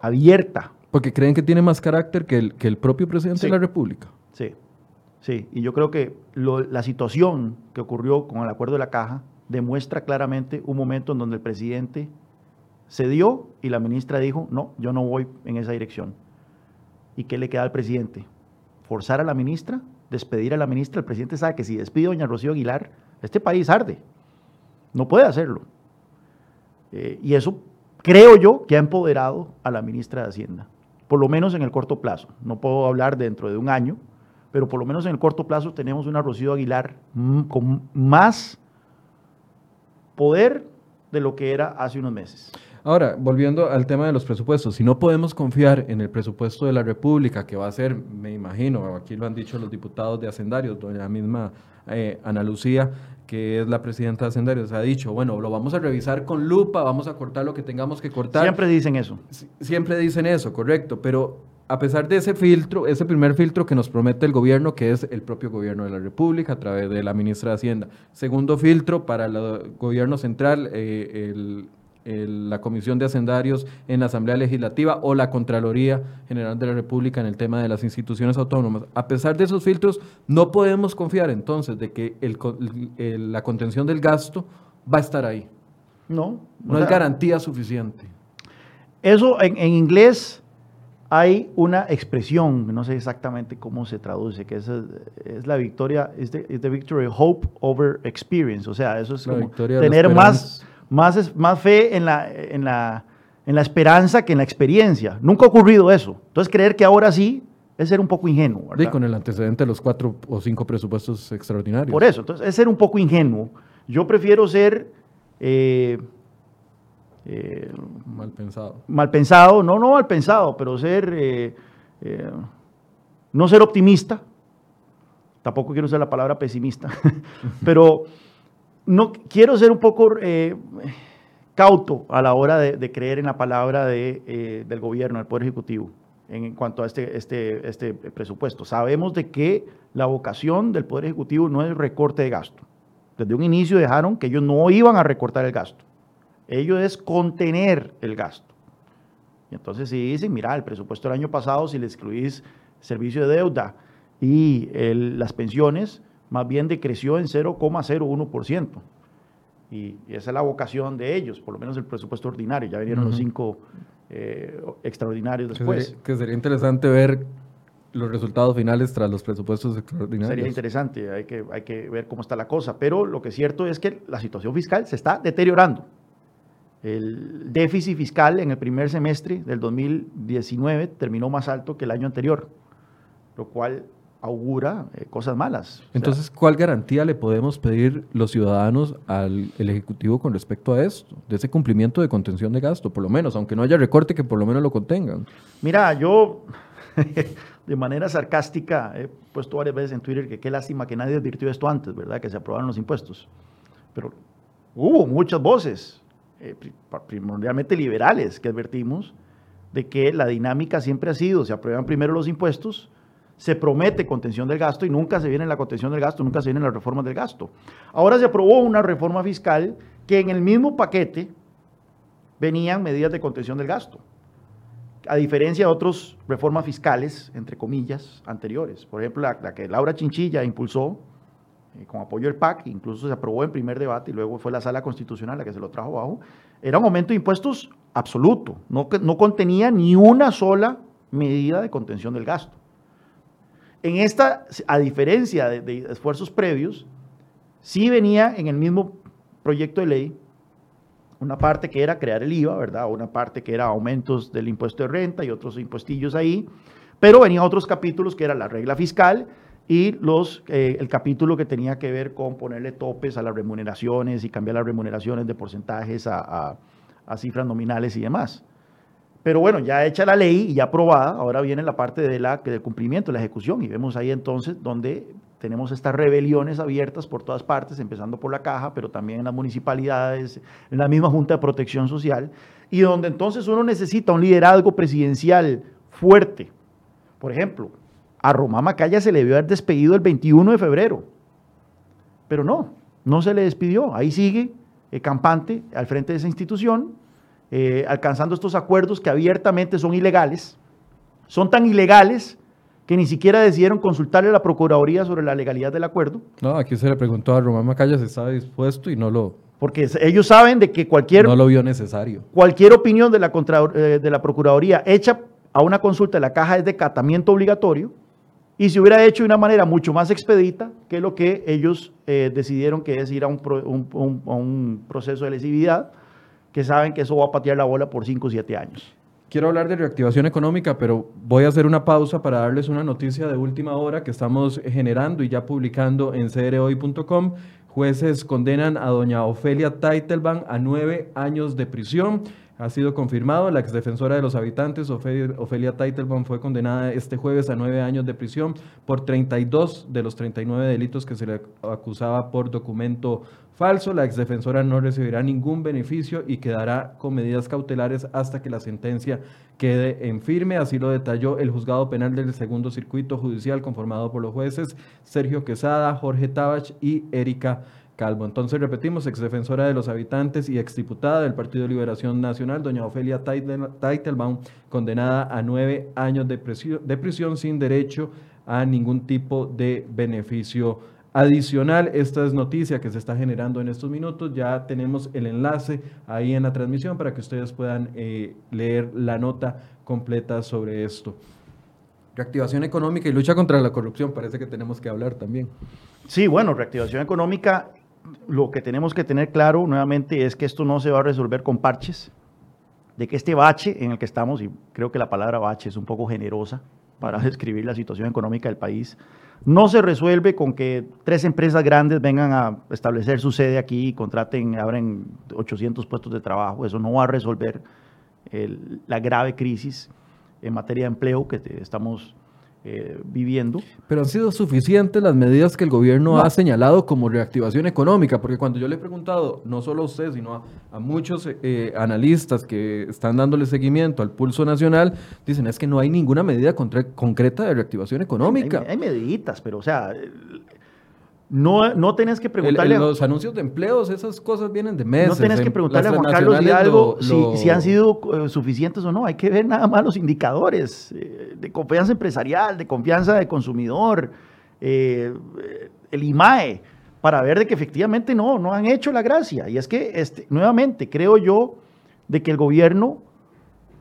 Speaker 2: abierta.
Speaker 1: Porque creen que tiene más carácter que el, que el propio presidente de la República.
Speaker 2: Sí, sí. Y yo creo que la situación que ocurrió con el acuerdo de la caja demuestra claramente un momento en donde el presidente se dio y la ministra dijo, no, yo no voy en esa dirección. ¿Y qué le queda al presidente? ¿Forzar a la ministra? ¿Despedir a la ministra? El presidente sabe que si despide a doña Rocío Aguilar, este país arde. No puede hacerlo. Eh, y eso creo yo que ha empoderado a la ministra de Hacienda, por lo menos en el corto plazo. No puedo hablar dentro de un año, pero por lo menos en el corto plazo tenemos una Rocío Aguilar con más poder de lo que era hace unos meses.
Speaker 1: Ahora, volviendo al tema de los presupuestos, si no podemos confiar en el presupuesto de la República, que va a ser, me imagino, aquí lo han dicho los diputados de Hacendarios, doña misma eh, Ana Lucía, que es la presidenta de Hacendarios, ha dicho, bueno, lo vamos a revisar con lupa, vamos a cortar lo que tengamos que cortar.
Speaker 2: Siempre dicen eso.
Speaker 1: siempre dicen eso, correcto, pero a pesar de ese filtro, ese primer filtro que nos promete el gobierno, que es el propio gobierno de la República a través de la ministra de Hacienda. Segundo filtro para el gobierno central, eh, la Comisión de Hacendarios en la Asamblea Legislativa o la Contraloría General de la República en el tema de las instituciones autónomas. A pesar de esos filtros, no podemos confiar entonces de que la contención del gasto va a estar ahí.
Speaker 2: No.
Speaker 1: No es garantía suficiente.
Speaker 2: Eso en, en inglés hay una expresión, no sé exactamente cómo se traduce, que es, es la victoria, es the, victory hope over experience, o sea, eso es como tener más, más, más fe en la, en, la, en la esperanza que en la experiencia. Nunca ha ocurrido eso. Entonces creer que ahora sí es ser un poco ingenuo.
Speaker 1: ¿verdad? Sí, con el antecedente de los cuatro o cinco presupuestos extraordinarios.
Speaker 2: Por eso, entonces es ser un poco ingenuo. Yo prefiero ser... Eh,
Speaker 1: eh, mal pensado.
Speaker 2: Mal pensado, no, no mal pensado, pero ser, eh, no ser optimista, tampoco quiero usar la palabra pesimista, pero no, quiero ser un poco cauto a la hora de, creer en la palabra de, del gobierno, del Poder Ejecutivo, en, cuanto a este, este, este presupuesto. Sabemos de que la vocación del Poder Ejecutivo no es recorte de gasto. Desde un inicio dejaron que ellos no iban a recortar el gasto ello es contener el gasto. Y entonces si dicen, mira, el presupuesto del año pasado, si le excluís servicio de deuda y las pensiones, más bien decreció en 0,01%. Y, esa es la vocación de ellos, por lo menos el presupuesto ordinario. Ya vinieron los cinco eh, extraordinarios después.
Speaker 1: Que sería, interesante ver los resultados finales tras los presupuestos extraordinarios.
Speaker 2: Sería interesante, hay que, hay que ver cómo está la cosa. Pero lo que es cierto es que la situación fiscal se está deteriorando. El déficit fiscal en el primer semestre del 2019 terminó más alto que el año anterior, lo cual augura eh, cosas malas.
Speaker 1: Entonces, ¿cuál garantía le podemos pedir los ciudadanos al Ejecutivo con respecto a esto? De ese cumplimiento de contención de gasto, por lo menos, aunque no haya recorte, que por lo menos lo contengan.
Speaker 2: Mira, yo de manera sarcástica he puesto varias veces en Twitter que qué lástima que nadie advirtió esto antes, ¿verdad? Que se aprobaron los impuestos. Pero hubo muchas voces eh, primordialmente liberales, que advertimos de que la dinámica siempre ha sido, se aprueban primero los impuestos, se promete contención del gasto y nunca se viene la contención del gasto, nunca se vienen las reformas del gasto. Ahora se aprobó una reforma fiscal que en el mismo paquete venían medidas de contención del gasto, a diferencia de otras reformas fiscales, entre comillas, anteriores. Por ejemplo, la que Laura Chinchilla impulsó, eh, con apoyo del PAC, incluso se aprobó en primer debate y luego fue la sala constitucional la que se lo trajo abajo, era un aumento de impuestos absoluto, no, no contenía ni una sola medida de contención del gasto. En esta, a diferencia de, esfuerzos previos, sí venía en el mismo proyecto de ley una parte que era crear el IVA, ¿verdad? Una parte que era aumentos del impuesto de renta y otros impuestillos ahí, pero venía otros capítulos que era la regla fiscal y los, eh, el capítulo que tenía que ver con ponerle topes a las remuneraciones y cambiar las remuneraciones de porcentajes a, cifras nominales y demás. Pero bueno, ya hecha la ley y ya aprobada, ahora viene la parte de la, del cumplimiento, la ejecución, y vemos ahí entonces donde tenemos estas rebeliones abiertas por todas partes, empezando por la caja, pero también en las municipalidades, en la misma Junta de Protección Social, y donde entonces uno necesita un liderazgo presidencial fuerte. Por ejemplo, a Román Macaya se le debió haber despedido el 21 de febrero. Pero no, no se le despidió. Ahí sigue campante al frente de esa institución, eh, alcanzando estos acuerdos que abiertamente son ilegales. Son tan ilegales que ni siquiera decidieron consultarle a la Procuraduría sobre la legalidad del acuerdo.
Speaker 1: No, aquí se le preguntó a Román Macaya si estaba dispuesto y no lo...
Speaker 2: Porque ellos saben de que cualquier...
Speaker 1: No lo vio necesario.
Speaker 2: Cualquier opinión de la, eh, de la Procuraduría hecha a una consulta de la caja es de catamiento obligatorio y se hubiera hecho de una manera mucho más expedita que lo que ellos eh, decidieron que es ir a un, proceso de lesividad, que saben que eso va a patear la bola por 5 o 7 años.
Speaker 1: Quiero hablar de reactivación económica, pero voy a hacer una pausa para darles una noticia de última hora que estamos generando y ya publicando en crhoy.com. Jueces condenan a doña Ofelia Teitelbaum a nueve años de prisión ha sido confirmado. La exdefensora de los habitantes, Ofelia, Teitelbaum, fue condenada este jueves a nueve años de prisión por 32 de los 39 delitos que se le acusaba por documento falso. La exdefensora no recibirá ningún beneficio y quedará con medidas cautelares hasta que la sentencia quede en firme. Así lo detalló el juzgado penal del segundo circuito judicial conformado por los jueces Sergio Quesada, Jorge Tabach y Erika Calvo. Entonces, repetimos, exdefensora de los habitantes y exdiputada del Partido de Liberación Nacional, doña Ofelia Teitelbaum, condenada a nueve años de de prisión sin derecho a ningún tipo de beneficio adicional. Esta es noticia que se está generando en estos minutos. Ya tenemos el enlace ahí en la transmisión para que ustedes puedan eh, leer la nota completa sobre esto. Reactivación económica y lucha contra la corrupción, parece que tenemos que hablar también.
Speaker 2: Sí, bueno, reactivación económica lo que tenemos que tener claro nuevamente es que esto no se va a resolver con parches, de que este bache en el que estamos, y creo que la palabra bache es un poco generosa para describir la situación económica del país, no se resuelve con que tres empresas grandes vengan a establecer su sede aquí y contraten, abren 800 puestos de trabajo. Eso no va a resolver la grave crisis en materia de empleo que estamos eh, viviendo.
Speaker 1: Pero han sido suficientes las medidas que el gobierno ha señalado como reactivación económica, porque cuando yo le he preguntado, no solo a usted, sino a, muchos eh, analistas que están dándole seguimiento al pulso nacional, dicen es que no hay ninguna medida concreta de reactivación económica.
Speaker 2: Hay, hay mediditas, pero o sea, no, no tenés que preguntarle.
Speaker 1: los anuncios de empleos, esas cosas vienen de meses.
Speaker 2: No tenés que preguntarle a Juan Carlos Hidalgo si, han sido eh, suficientes o no. Hay que ver nada más los indicadores eh, de confianza empresarial, de confianza de consumidor, eh, el IMAE, para ver de que efectivamente no, no han hecho la gracia. Y es que, este, nuevamente, creo yo de que el gobierno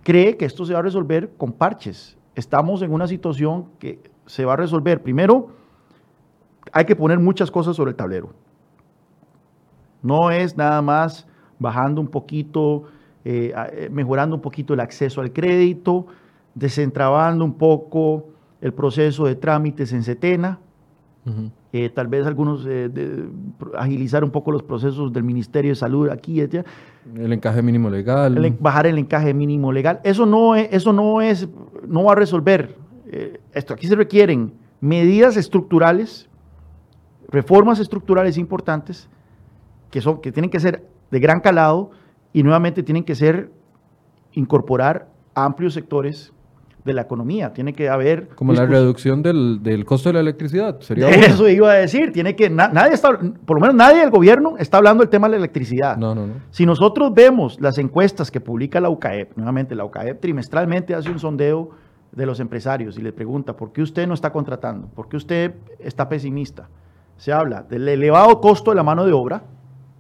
Speaker 2: cree que esto se va a resolver con parches. Estamos en una situación que se va a resolver primero hay que poner muchas cosas sobre el tablero. No es nada más bajando un poquito, eh, eh, mejorando un poquito el acceso al crédito, desentrabando un poco el proceso de trámites en Setena, eh, tal vez algunos agilizar un poco los procesos del Ministerio de Salud aquí allá.
Speaker 1: El encaje mínimo legal.
Speaker 2: bajar el encaje mínimo legal. Eso no es, eso no es, no va a resolver esto. Aquí se requieren medidas estructurales reformas estructurales importantes que, son, que tienen que ser de gran calado y nuevamente tienen que ser incorporar amplios sectores de la economía. Tiene que haber...
Speaker 1: Como la reducción del, costo de la electricidad.
Speaker 2: Sería Eso iba a decir. Tiene que... nadie está, por lo menos nadie del gobierno está hablando del tema de la electricidad.
Speaker 1: No, no, no.
Speaker 2: Si nosotros vemos las encuestas que publica la UCAEP, nuevamente la UCAEP trimestralmente hace un sondeo de los empresarios y le pregunta, ¿por qué usted no está contratando? ¿Por qué usted está pesimista? Se habla del elevado costo de la mano de obra,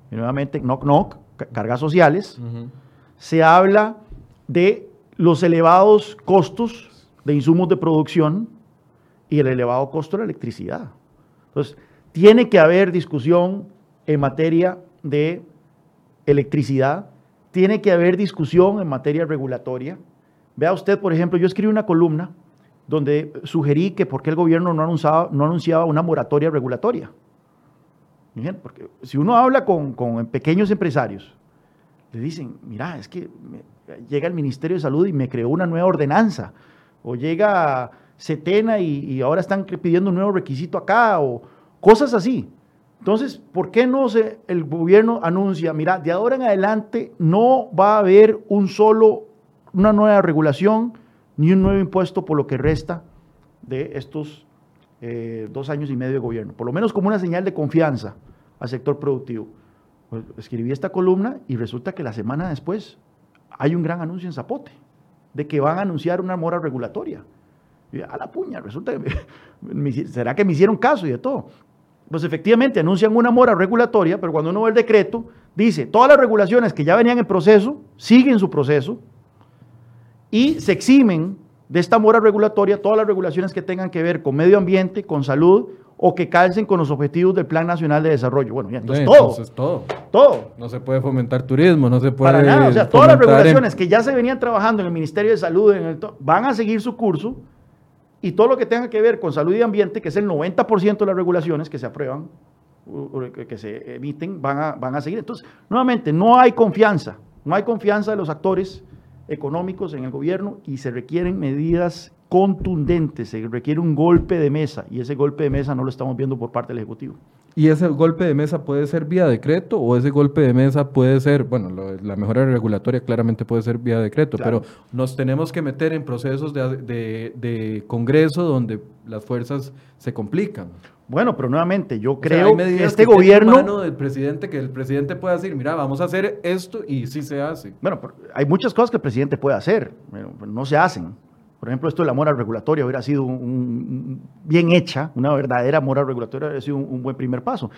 Speaker 2: y nuevamente knock knock, cargas sociales, se habla de los elevados costos de insumos de producción y el elevado costo de la electricidad. Entonces, tiene que haber discusión en materia de electricidad, tiene que haber discusión en materia regulatoria. Vea usted, por ejemplo, yo escribí una columna donde sugerí que por qué el gobierno no anunciaba, no anunciaba una moratoria regulatoria. Porque si uno habla con, pequeños empresarios, le dicen, mira, es que llega el Ministerio de Salud y me creó una nueva ordenanza, o llega Setena y, ahora están pidiendo un nuevo requisito acá, o cosas así. Entonces, ¿por qué no se, el gobierno anuncia, mira, de ahora en adelante no va a haber un solo, una nueva regulación, ni un nuevo impuesto por lo que resta de estos eh, dos años y medio de gobierno, por lo menos como una señal de confianza al sector productivo. Pues, escribí esta columna y resulta que la semana después hay un gran anuncio en Zapote de que van a anunciar una mora regulatoria. Y a la puña, resulta que, ¿será que me hicieron caso y de todo? Pues efectivamente anuncian una mora regulatoria, pero cuando uno ve el decreto, dice, todas las regulaciones que ya venían en proceso, siguen su proceso, y se eximen de esta mora regulatoria todas las regulaciones que tengan que ver con medio ambiente, con salud o que calcen con los objetivos del Plan Nacional de Desarrollo. Bueno, ya, entonces, todo, entonces
Speaker 1: todo.
Speaker 2: Todo.
Speaker 1: No se puede fomentar turismo, no se puede.
Speaker 2: Para nada, o sea, todas las regulaciones que ya se venían trabajando en el Ministerio de Salud en el van a seguir su curso y todo lo que tenga que ver con salud y ambiente, que es el 90% de las regulaciones que se aprueban, que se emiten, van a, van a seguir. Entonces, nuevamente, no hay confianza, no hay confianza de los actores económicos en el gobierno y se requieren medidas contundentes, se requiere un golpe de mesa y ese golpe de mesa no lo estamos viendo por parte del Ejecutivo.
Speaker 1: ¿Y ese golpe de mesa puede ser vía decreto o ese golpe de mesa puede ser, bueno, la mejora regulatoria claramente puede ser vía decreto, pero nos tenemos que meter en procesos de, de, Congreso donde las fuerzas se complican?
Speaker 2: Bueno, pero nuevamente, yo creo que este gobierno...
Speaker 1: Mano del presidente, que el presidente pueda decir, mira, vamos a hacer esto y sí se hace.
Speaker 2: Bueno, hay muchas cosas que el presidente puede hacer, pero no se hacen. Por ejemplo, esto de la mora regulatoria hubiera sido un, bien hecha, una verdadera mora regulatoria hubiera sido un, buen primer paso.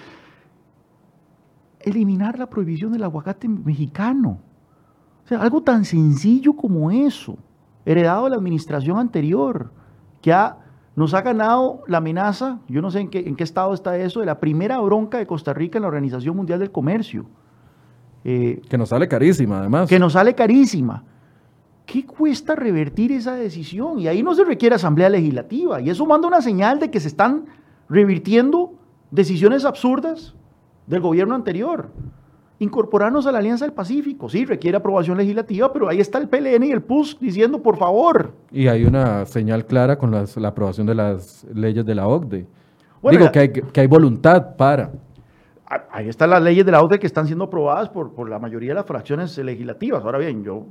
Speaker 2: Eliminar la prohibición del aguacate mexicano. O sea, algo tan sencillo como eso, heredado de la administración anterior, que nos ha ganado la amenaza, yo no sé en qué, en qué estado está eso, de la primera bronca de Costa Rica en la Organización Mundial del Comercio.
Speaker 1: Eh, que nos sale carísima, además.
Speaker 2: Que nos sale carísima. ¿Qué cuesta revertir esa decisión? Y ahí no se requiere asamblea legislativa. Y eso manda una señal de que se están revirtiendo decisiones absurdas del gobierno anterior. Incorporarnos a la Alianza del Pacífico, sí, requiere aprobación legislativa, pero ahí está el PLN y el PUS diciendo por favor.
Speaker 1: Y hay una señal clara con la aprobación de las leyes de la OCDE. Digo que hay, que hay voluntad para
Speaker 2: ahí están las leyes de la OCDE que están siendo aprobadas por, la mayoría de las fracciones legislativas. Ahora bien, yo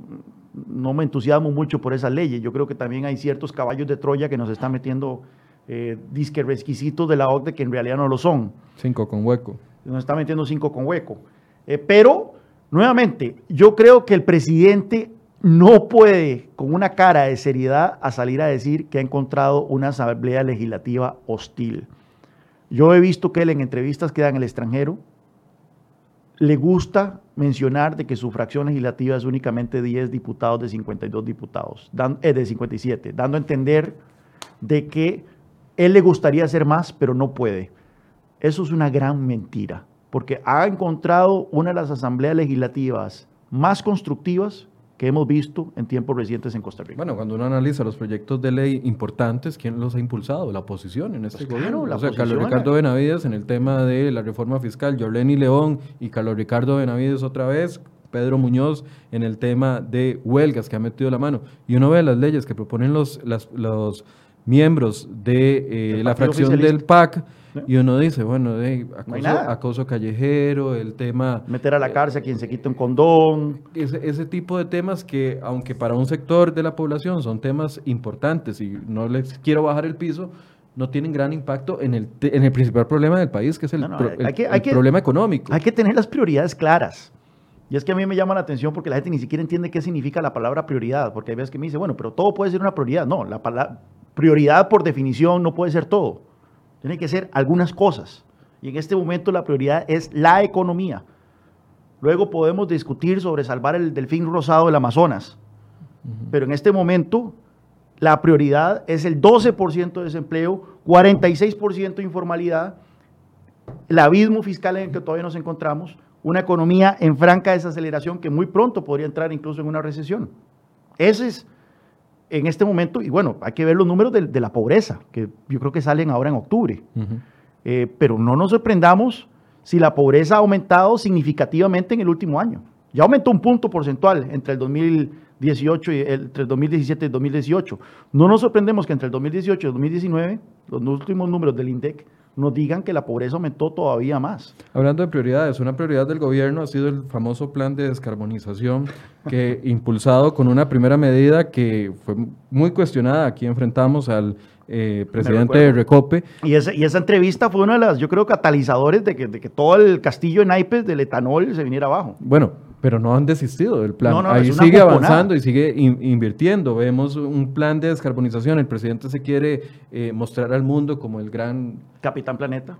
Speaker 2: no me entusiasmo mucho por esas leyes. Yo creo que también hay ciertos caballos de Troya que nos están metiendo eh, disque requisitos de la OCDE que en realidad no lo son.
Speaker 1: Cinco con hueco.
Speaker 2: Nos está metiendo cinco con hueco. Eh, pero, nuevamente, yo creo que el presidente no puede, con una cara de seriedad, a salir a decir que ha encontrado una asamblea legislativa hostil. Yo he visto que él en entrevistas que da en el extranjero le gusta mencionar de que su fracción legislativa es únicamente 10 diputados de 52 diputados, eh, de 57, dando a entender de que él le gustaría hacer más, pero no puede. Eso es una gran mentira, porque ha encontrado una de las asambleas legislativas más constructivas que hemos visto en tiempos recientes en Costa Rica.
Speaker 1: Bueno, cuando uno analiza los proyectos de ley importantes, ¿quién los ha impulsado? La oposición en este pues gobierno. o sea, Carlos Ricardo Benavides en el tema de la reforma fiscal, Jorleni León y Carlos Ricardo Benavides otra vez, Pedro Muñoz en el tema de huelgas que ha metido la mano. Y uno ve las leyes que proponen los, los miembros de eh, la fracción del PAC y uno dice, bueno, acoso, callejero, el tema...
Speaker 2: Meter a la cárcel a quien se quita un condón.
Speaker 1: Ese, ese tipo de temas que, aunque para un sector de la población son temas importantes y no les quiero bajar el piso, no tienen gran impacto en el, en el principal problema del país, que es el, problema económico.
Speaker 2: Hay que tener las prioridades claras. Y es que a mí me llama la atención porque la gente ni siquiera entiende qué significa la palabra prioridad, porque hay veces que me dice, bueno, pero todo puede ser una prioridad. No, la prioridad por definición no puede ser todo. Tiene que ser algunas cosas. Y en este momento la prioridad es la economía. Luego podemos discutir sobre salvar el delfín rosado del Amazonas. Pero en este momento la prioridad es el 12% de desempleo, 46% de informalidad, el abismo fiscal en el que todavía nos encontramos, una economía en franca desaceleración que muy pronto podría entrar incluso en una recesión. Ese es en este momento, y bueno, hay que ver los números de, la pobreza, que yo creo que salen ahora en octubre. Eh, pero no nos sorprendamos si la pobreza ha aumentado significativamente en el último año. Ya aumentó un punto porcentual entre el 2018 y el, entre el 2017 y el 2018. No nos sorprendemos que entre el 2018 y el 2019, los últimos números del INDEC nos digan que la pobreza aumentó todavía más.
Speaker 1: Hablando de prioridades, una prioridad del gobierno ha sido el famoso plan de descarbonización que impulsado con una primera medida que fue muy cuestionada. Aquí enfrentamos al eh, presidente de Recope.
Speaker 2: Y esa, y esa entrevista fue una de las, yo creo, catalizadores de que, de que todo el castillo de naipes del etanol se viniera abajo.
Speaker 1: Bueno, pero no han desistido del plan. Ahí sigue avanzando y sigue invirtiendo. Vemos un plan de descarbonización. El presidente se quiere eh, mostrar al mundo como el gran...
Speaker 2: Capitán Planeta.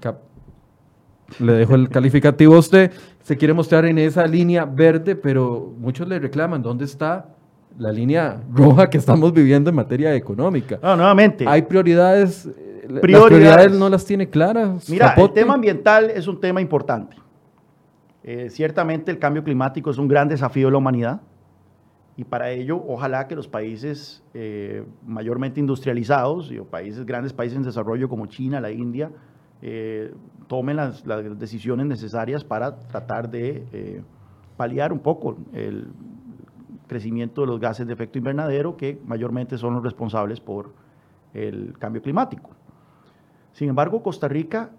Speaker 1: le dejo el calificativo a usted. Se quiere mostrar en esa línea verde, pero muchos le reclaman, ¿dónde está la línea roja que estamos viviendo en materia económica?
Speaker 2: No, nuevamente.
Speaker 1: Hay prioridades... Prioridades, las prioridades no las tiene claras.
Speaker 2: Mira, el tema ambiental es un tema importante. Eh, ciertamente el cambio climático es un gran desafío de la humanidad y para ello ojalá que los países eh, mayormente industrializados y países, grandes países en desarrollo como China, la India, eh, tomen las, decisiones necesarias para tratar de paliar un poco el crecimiento de los gases de efecto invernadero que mayormente son los responsables por el cambio climático. Sin embargo, Costa Rica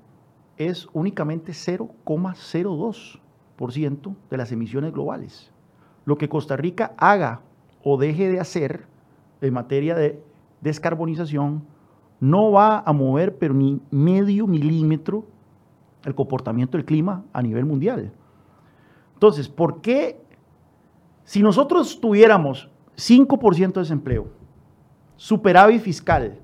Speaker 2: es únicamente 0,02% de las emisiones globales. Lo que Costa Rica haga o deje de hacer en materia de descarbonización no va a mover pero ni medio milímetro el comportamiento del clima a nivel mundial. Entonces, ¿por qué si nosotros tuviéramos 5% de desempleo, superávit fiscal,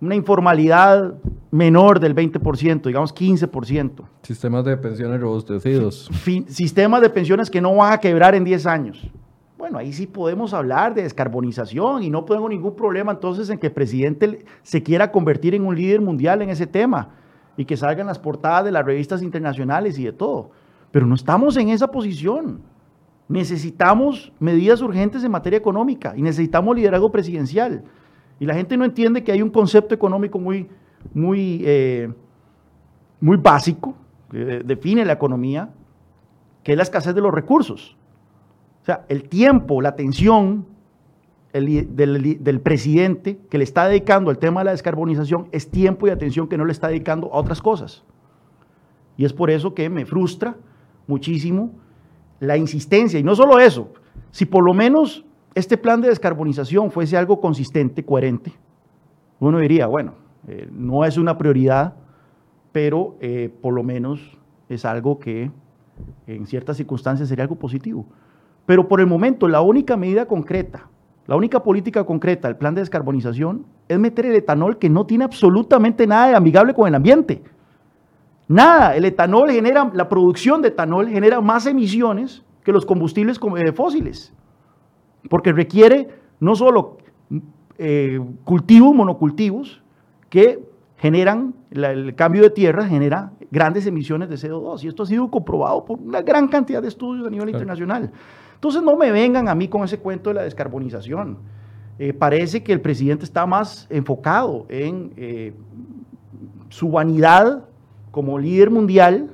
Speaker 2: una informalidad menor del 20%, digamos 15%.
Speaker 1: Sistemas de pensiones robustecidos.
Speaker 2: sistemas de pensiones que no van a quebrar en 10 años. Bueno, ahí sí podemos hablar de descarbonización y no tengo ningún problema entonces en que el presidente se quiera convertir en un líder mundial en ese tema y que salgan las portadas de las revistas internacionales y de todo. Pero no estamos en esa posición. Necesitamos medidas urgentes en materia económica y necesitamos liderazgo presidencial. Y la gente no entiende que hay un concepto económico muy, muy, eh, muy básico que define la economía, que es la escasez de los recursos. O sea, el tiempo, la atención del, del, presidente que le está dedicando al tema de la descarbonización es tiempo y atención que no le está dedicando a otras cosas. Y es por eso que me frustra muchísimo la insistencia. Y no solo eso, si por lo menos este plan de descarbonización fuese algo consistente, coherente, uno diría, bueno, eh, no es una prioridad, pero eh, por lo menos es algo que en ciertas circunstancias sería algo positivo. Pero por el momento, la única medida concreta, la única política concreta del plan de descarbonización es meter el etanol que no tiene absolutamente nada de amigable con el ambiente. Nada, el etanol genera, la producción de etanol genera más emisiones que los combustibles eh, fósiles porque requiere no solo eh, cultivos, monocultivos, que generan, el cambio de tierra genera grandes emisiones de CO2, y esto ha sido comprobado por una gran cantidad de estudios a nivel internacional. Entonces no me vengan a mí con ese cuento de la descarbonización. Eh, parece que el presidente está más enfocado en eh, su vanidad como líder mundial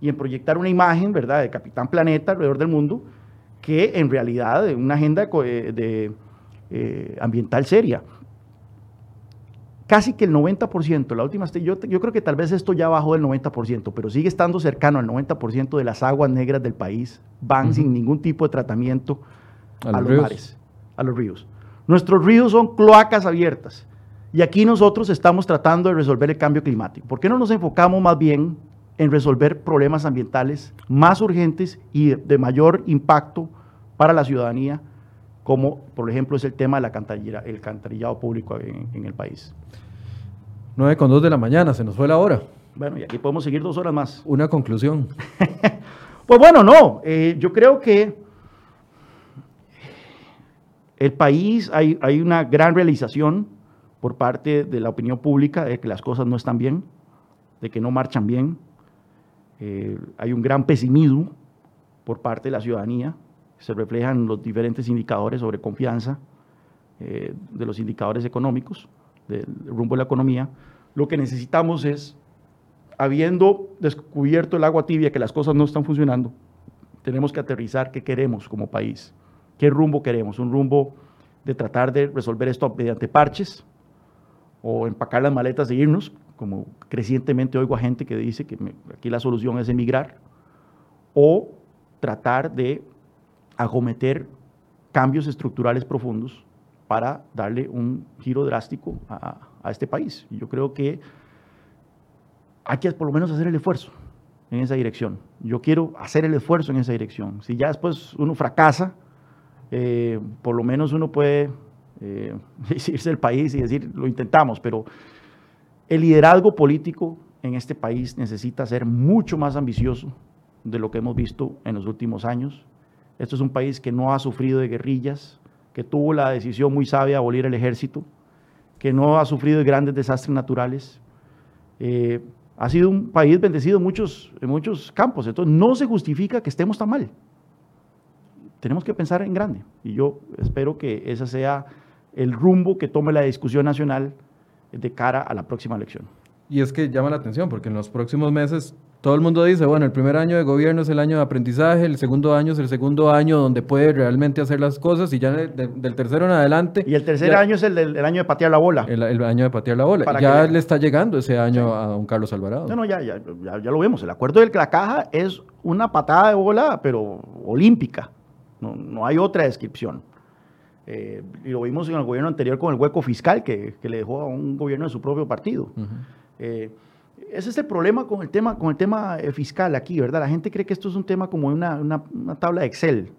Speaker 2: y en proyectar una imagen, ¿verdad?, de Capitán Planeta alrededor del mundo, que en realidad una agenda eh, de, eh, ambiental seria. Casi que el 90%, la última, yo, yo creo que tal vez esto ya bajó del 90%, pero sigue estando cercano al 90% de las aguas negras del país, van sin ningún tipo de tratamiento a, los, mares, a los ríos. Nuestros ríos son cloacas abiertas. Y aquí nosotros estamos tratando de resolver el cambio climático. ¿Por qué no nos enfocamos más bien en resolver problemas ambientales más urgentes y de mayor impacto para la ciudadanía, como por ejemplo es el tema del el alcantarillado público en, el país.
Speaker 1: 9 con 2 de la mañana, se nos fue la hora.
Speaker 2: Bueno, y aquí podemos seguir dos horas más.
Speaker 1: Una conclusión.
Speaker 2: pues bueno, no, eh, yo creo que el país, hay, hay una gran realización por parte de la opinión pública de que las cosas no están bien, de que no marchan bien, eh, hay un gran pesimismo por parte de la ciudadanía, se reflejan los diferentes indicadores sobre confianza eh, de los indicadores económicos, del rumbo de la economía. Lo que necesitamos es, habiendo descubierto el agua tibia, que las cosas no están funcionando, tenemos que aterrizar qué queremos como país, qué rumbo queremos, un rumbo de tratar de resolver esto mediante parches o empacar las maletas e irnos, como crecientemente oigo a gente que dice que aquí la solución es emigrar, o tratar de acometer cambios estructurales profundos para darle un giro drástico a, este país. Y yo creo que hay que por lo menos hacer el esfuerzo en esa dirección. Yo quiero hacer el esfuerzo en esa dirección. Si ya después uno fracasa, eh, por lo menos uno puede eh, irse del país y decir, lo intentamos, pero el liderazgo político en este país necesita ser mucho más ambicioso de lo que hemos visto en los últimos años. Esto es un país que no ha sufrido de guerrillas, que tuvo la decisión muy sabia de abolir el ejército, que no ha sufrido de grandes desastres naturales. Eh, ha sido un país bendecido en muchos, en muchos campos, entonces no se justifica que estemos tan mal. Tenemos que pensar en grande y yo espero que ese sea el rumbo que tome la discusión nacional de cara a la próxima elección.
Speaker 1: Y es que llama la atención porque en los próximos meses todo el mundo dice, bueno, el primer año de gobierno es el año de aprendizaje, el segundo año es el segundo año donde puede realmente hacer las cosas y ya del tercero en adelante...
Speaker 2: Y el tercer año es el, año de patear la bola.
Speaker 1: El, año de patear la bola. ya le está llegando ese año a don Carlos Alvarado.
Speaker 2: No, no, ya, ya, ya, lo vemos. El acuerdo de la caja es una patada de bola, pero olímpica. No, no hay otra descripción. Eh, y lo vimos en el gobierno anterior con el hueco fiscal que, que le dejó a un gobierno de su propio partido. Eh, ese es el problema con el tema, con el tema eh, fiscal aquí, ¿verdad? La gente cree que esto es un tema como una, una, una tabla de Excel,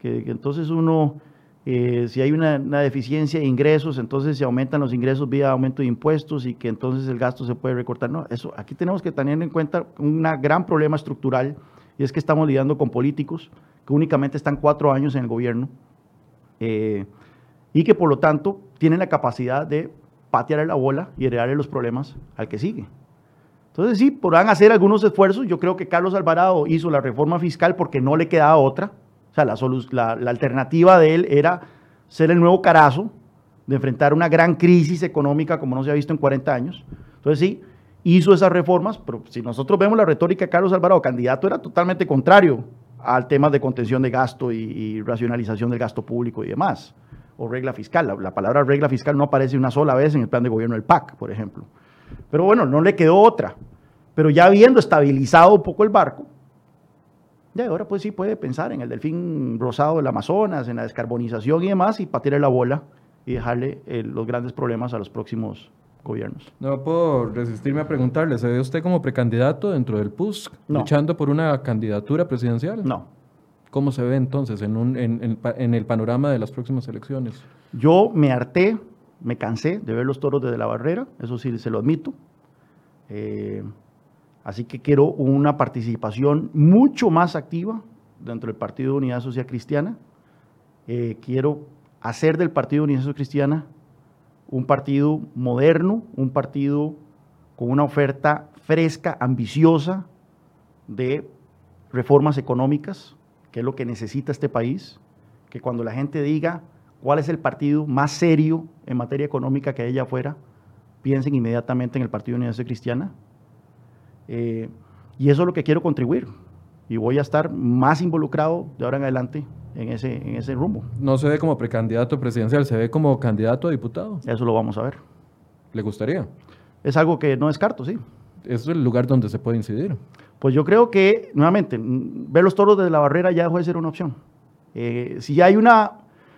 Speaker 2: que, entonces uno, si hay una, una, deficiencia de ingresos, entonces se aumentan los ingresos vía aumento de impuestos y que entonces el gasto se puede recortar. No, eso, aquí tenemos que tener en cuenta un gran problema estructural y es que estamos lidiando con políticos que únicamente están cuatro años en el gobierno eh, y que por lo tanto tienen la capacidad de patear la bola y heredarle los problemas al que sigue. Entonces sí, podrán hacer algunos esfuerzos. Yo creo que Carlos Alvarado hizo la reforma fiscal porque no le quedaba otra. O sea, la, la alternativa de él era ser el nuevo carazo, de enfrentar una gran crisis económica como no se ha visto en 40 años. Entonces sí, hizo esas reformas, pero si nosotros vemos la retórica de Carlos Alvarado, candidato era totalmente contrario al tema de contención de gasto y, racionalización del gasto público y demás, o regla fiscal. La, palabra regla fiscal no aparece una sola vez en el plan de gobierno del PAC, por ejemplo. Pero bueno, no le quedó otra. Pero ya habiendo estabilizado un poco el barco, ya ahora pues sí puede pensar en el delfín rosado del Amazonas, en la descarbonización y demás, y patear la bola y dejarle eh, los grandes problemas a los próximos gobiernos.
Speaker 1: No puedo resistirme a preguntarle, ¿se ve usted como precandidato dentro del PUSC, luchando por una candidatura presidencial?
Speaker 2: No.
Speaker 1: ¿Cómo se ve entonces en, un, en, en, el panorama de las próximas elecciones?
Speaker 2: Yo me harté, me cansé de ver los toros desde la barrera, eso sí se lo admito. Eh, así que quiero una participación mucho más activa dentro del Partido de Unidad Social Cristiana. Eh, quiero hacer del Partido de Unidad Social Cristiana un partido moderno, un partido con una oferta fresca, ambiciosa de reformas económicas, que es lo que necesita este país, que cuando la gente diga cuál es el partido más serio en materia económica que hay allá afuera, piensen inmediatamente en el Partido Unidad Cristiana. Eh, y eso es lo que quiero contribuir. Y voy a estar más involucrado de ahora en adelante en ese, en ese rumbo.
Speaker 1: No se ve como precandidato presidencial, se ve como candidato a diputado.
Speaker 2: Eso lo vamos a ver.
Speaker 1: ¿Le gustaría?
Speaker 2: Es algo que no descarto, sí.
Speaker 1: Es el lugar donde se puede incidir.
Speaker 2: Pues yo creo que, nuevamente, ver los toros desde la barrera ya dejó de ser una opción. Eh, si hay una...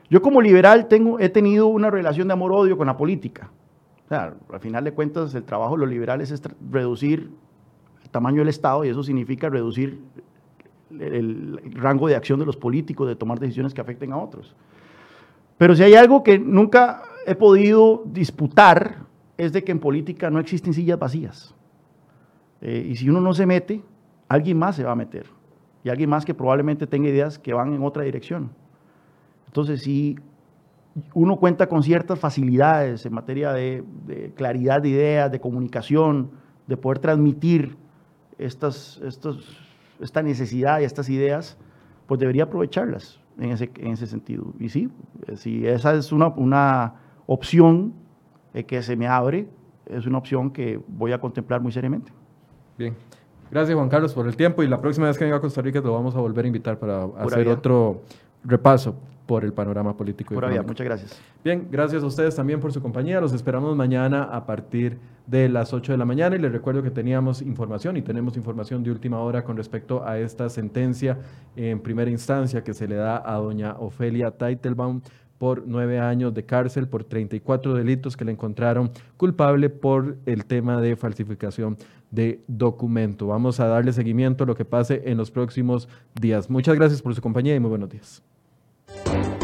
Speaker 2: Yo como liberal tengo, he tenido una relación de amor-odio con la política. O sea, al final de cuentas, el trabajo de los liberales es reducir el tamaño del Estado y eso significa reducir el, rango de acción de los políticos, de tomar decisiones que afecten a otros. Pero si hay algo que nunca he podido disputar, es de que en política no existen sillas vacías. Eh, y si uno no se mete, alguien más se va a meter. Y alguien más que probablemente tenga ideas que van en otra dirección. Entonces, si uno cuenta con ciertas facilidades en materia de, claridad de ideas, de comunicación, de poder transmitir estas, estos esta necesidad y estas ideas, pues debería aprovecharlas en ese, en ese sentido. Y sí, si esa es una, una opción eh, que se me abre, es una opción que voy a contemplar muy seriamente.
Speaker 1: Bien. Gracias Juan Carlos por el tiempo y la próxima vez que venga a Costa Rica te lo vamos a volver a invitar para hacer otro repaso por el panorama político.
Speaker 2: Por ahí, muchas gracias.
Speaker 1: Bien, gracias a ustedes también por su compañía. Los esperamos mañana a partir de las 8 de la mañana y les recuerdo que teníamos información y tenemos información de última hora con respecto a esta sentencia en primera instancia que se le da a doña Ofelia Teitelbaum por nueve años de cárcel por 34 delitos que le encontraron culpable por el tema de falsificación de documento. Vamos a darle seguimiento a lo que pase en los próximos días. Muchas gracias por su compañía y muy buenos días. Thank you.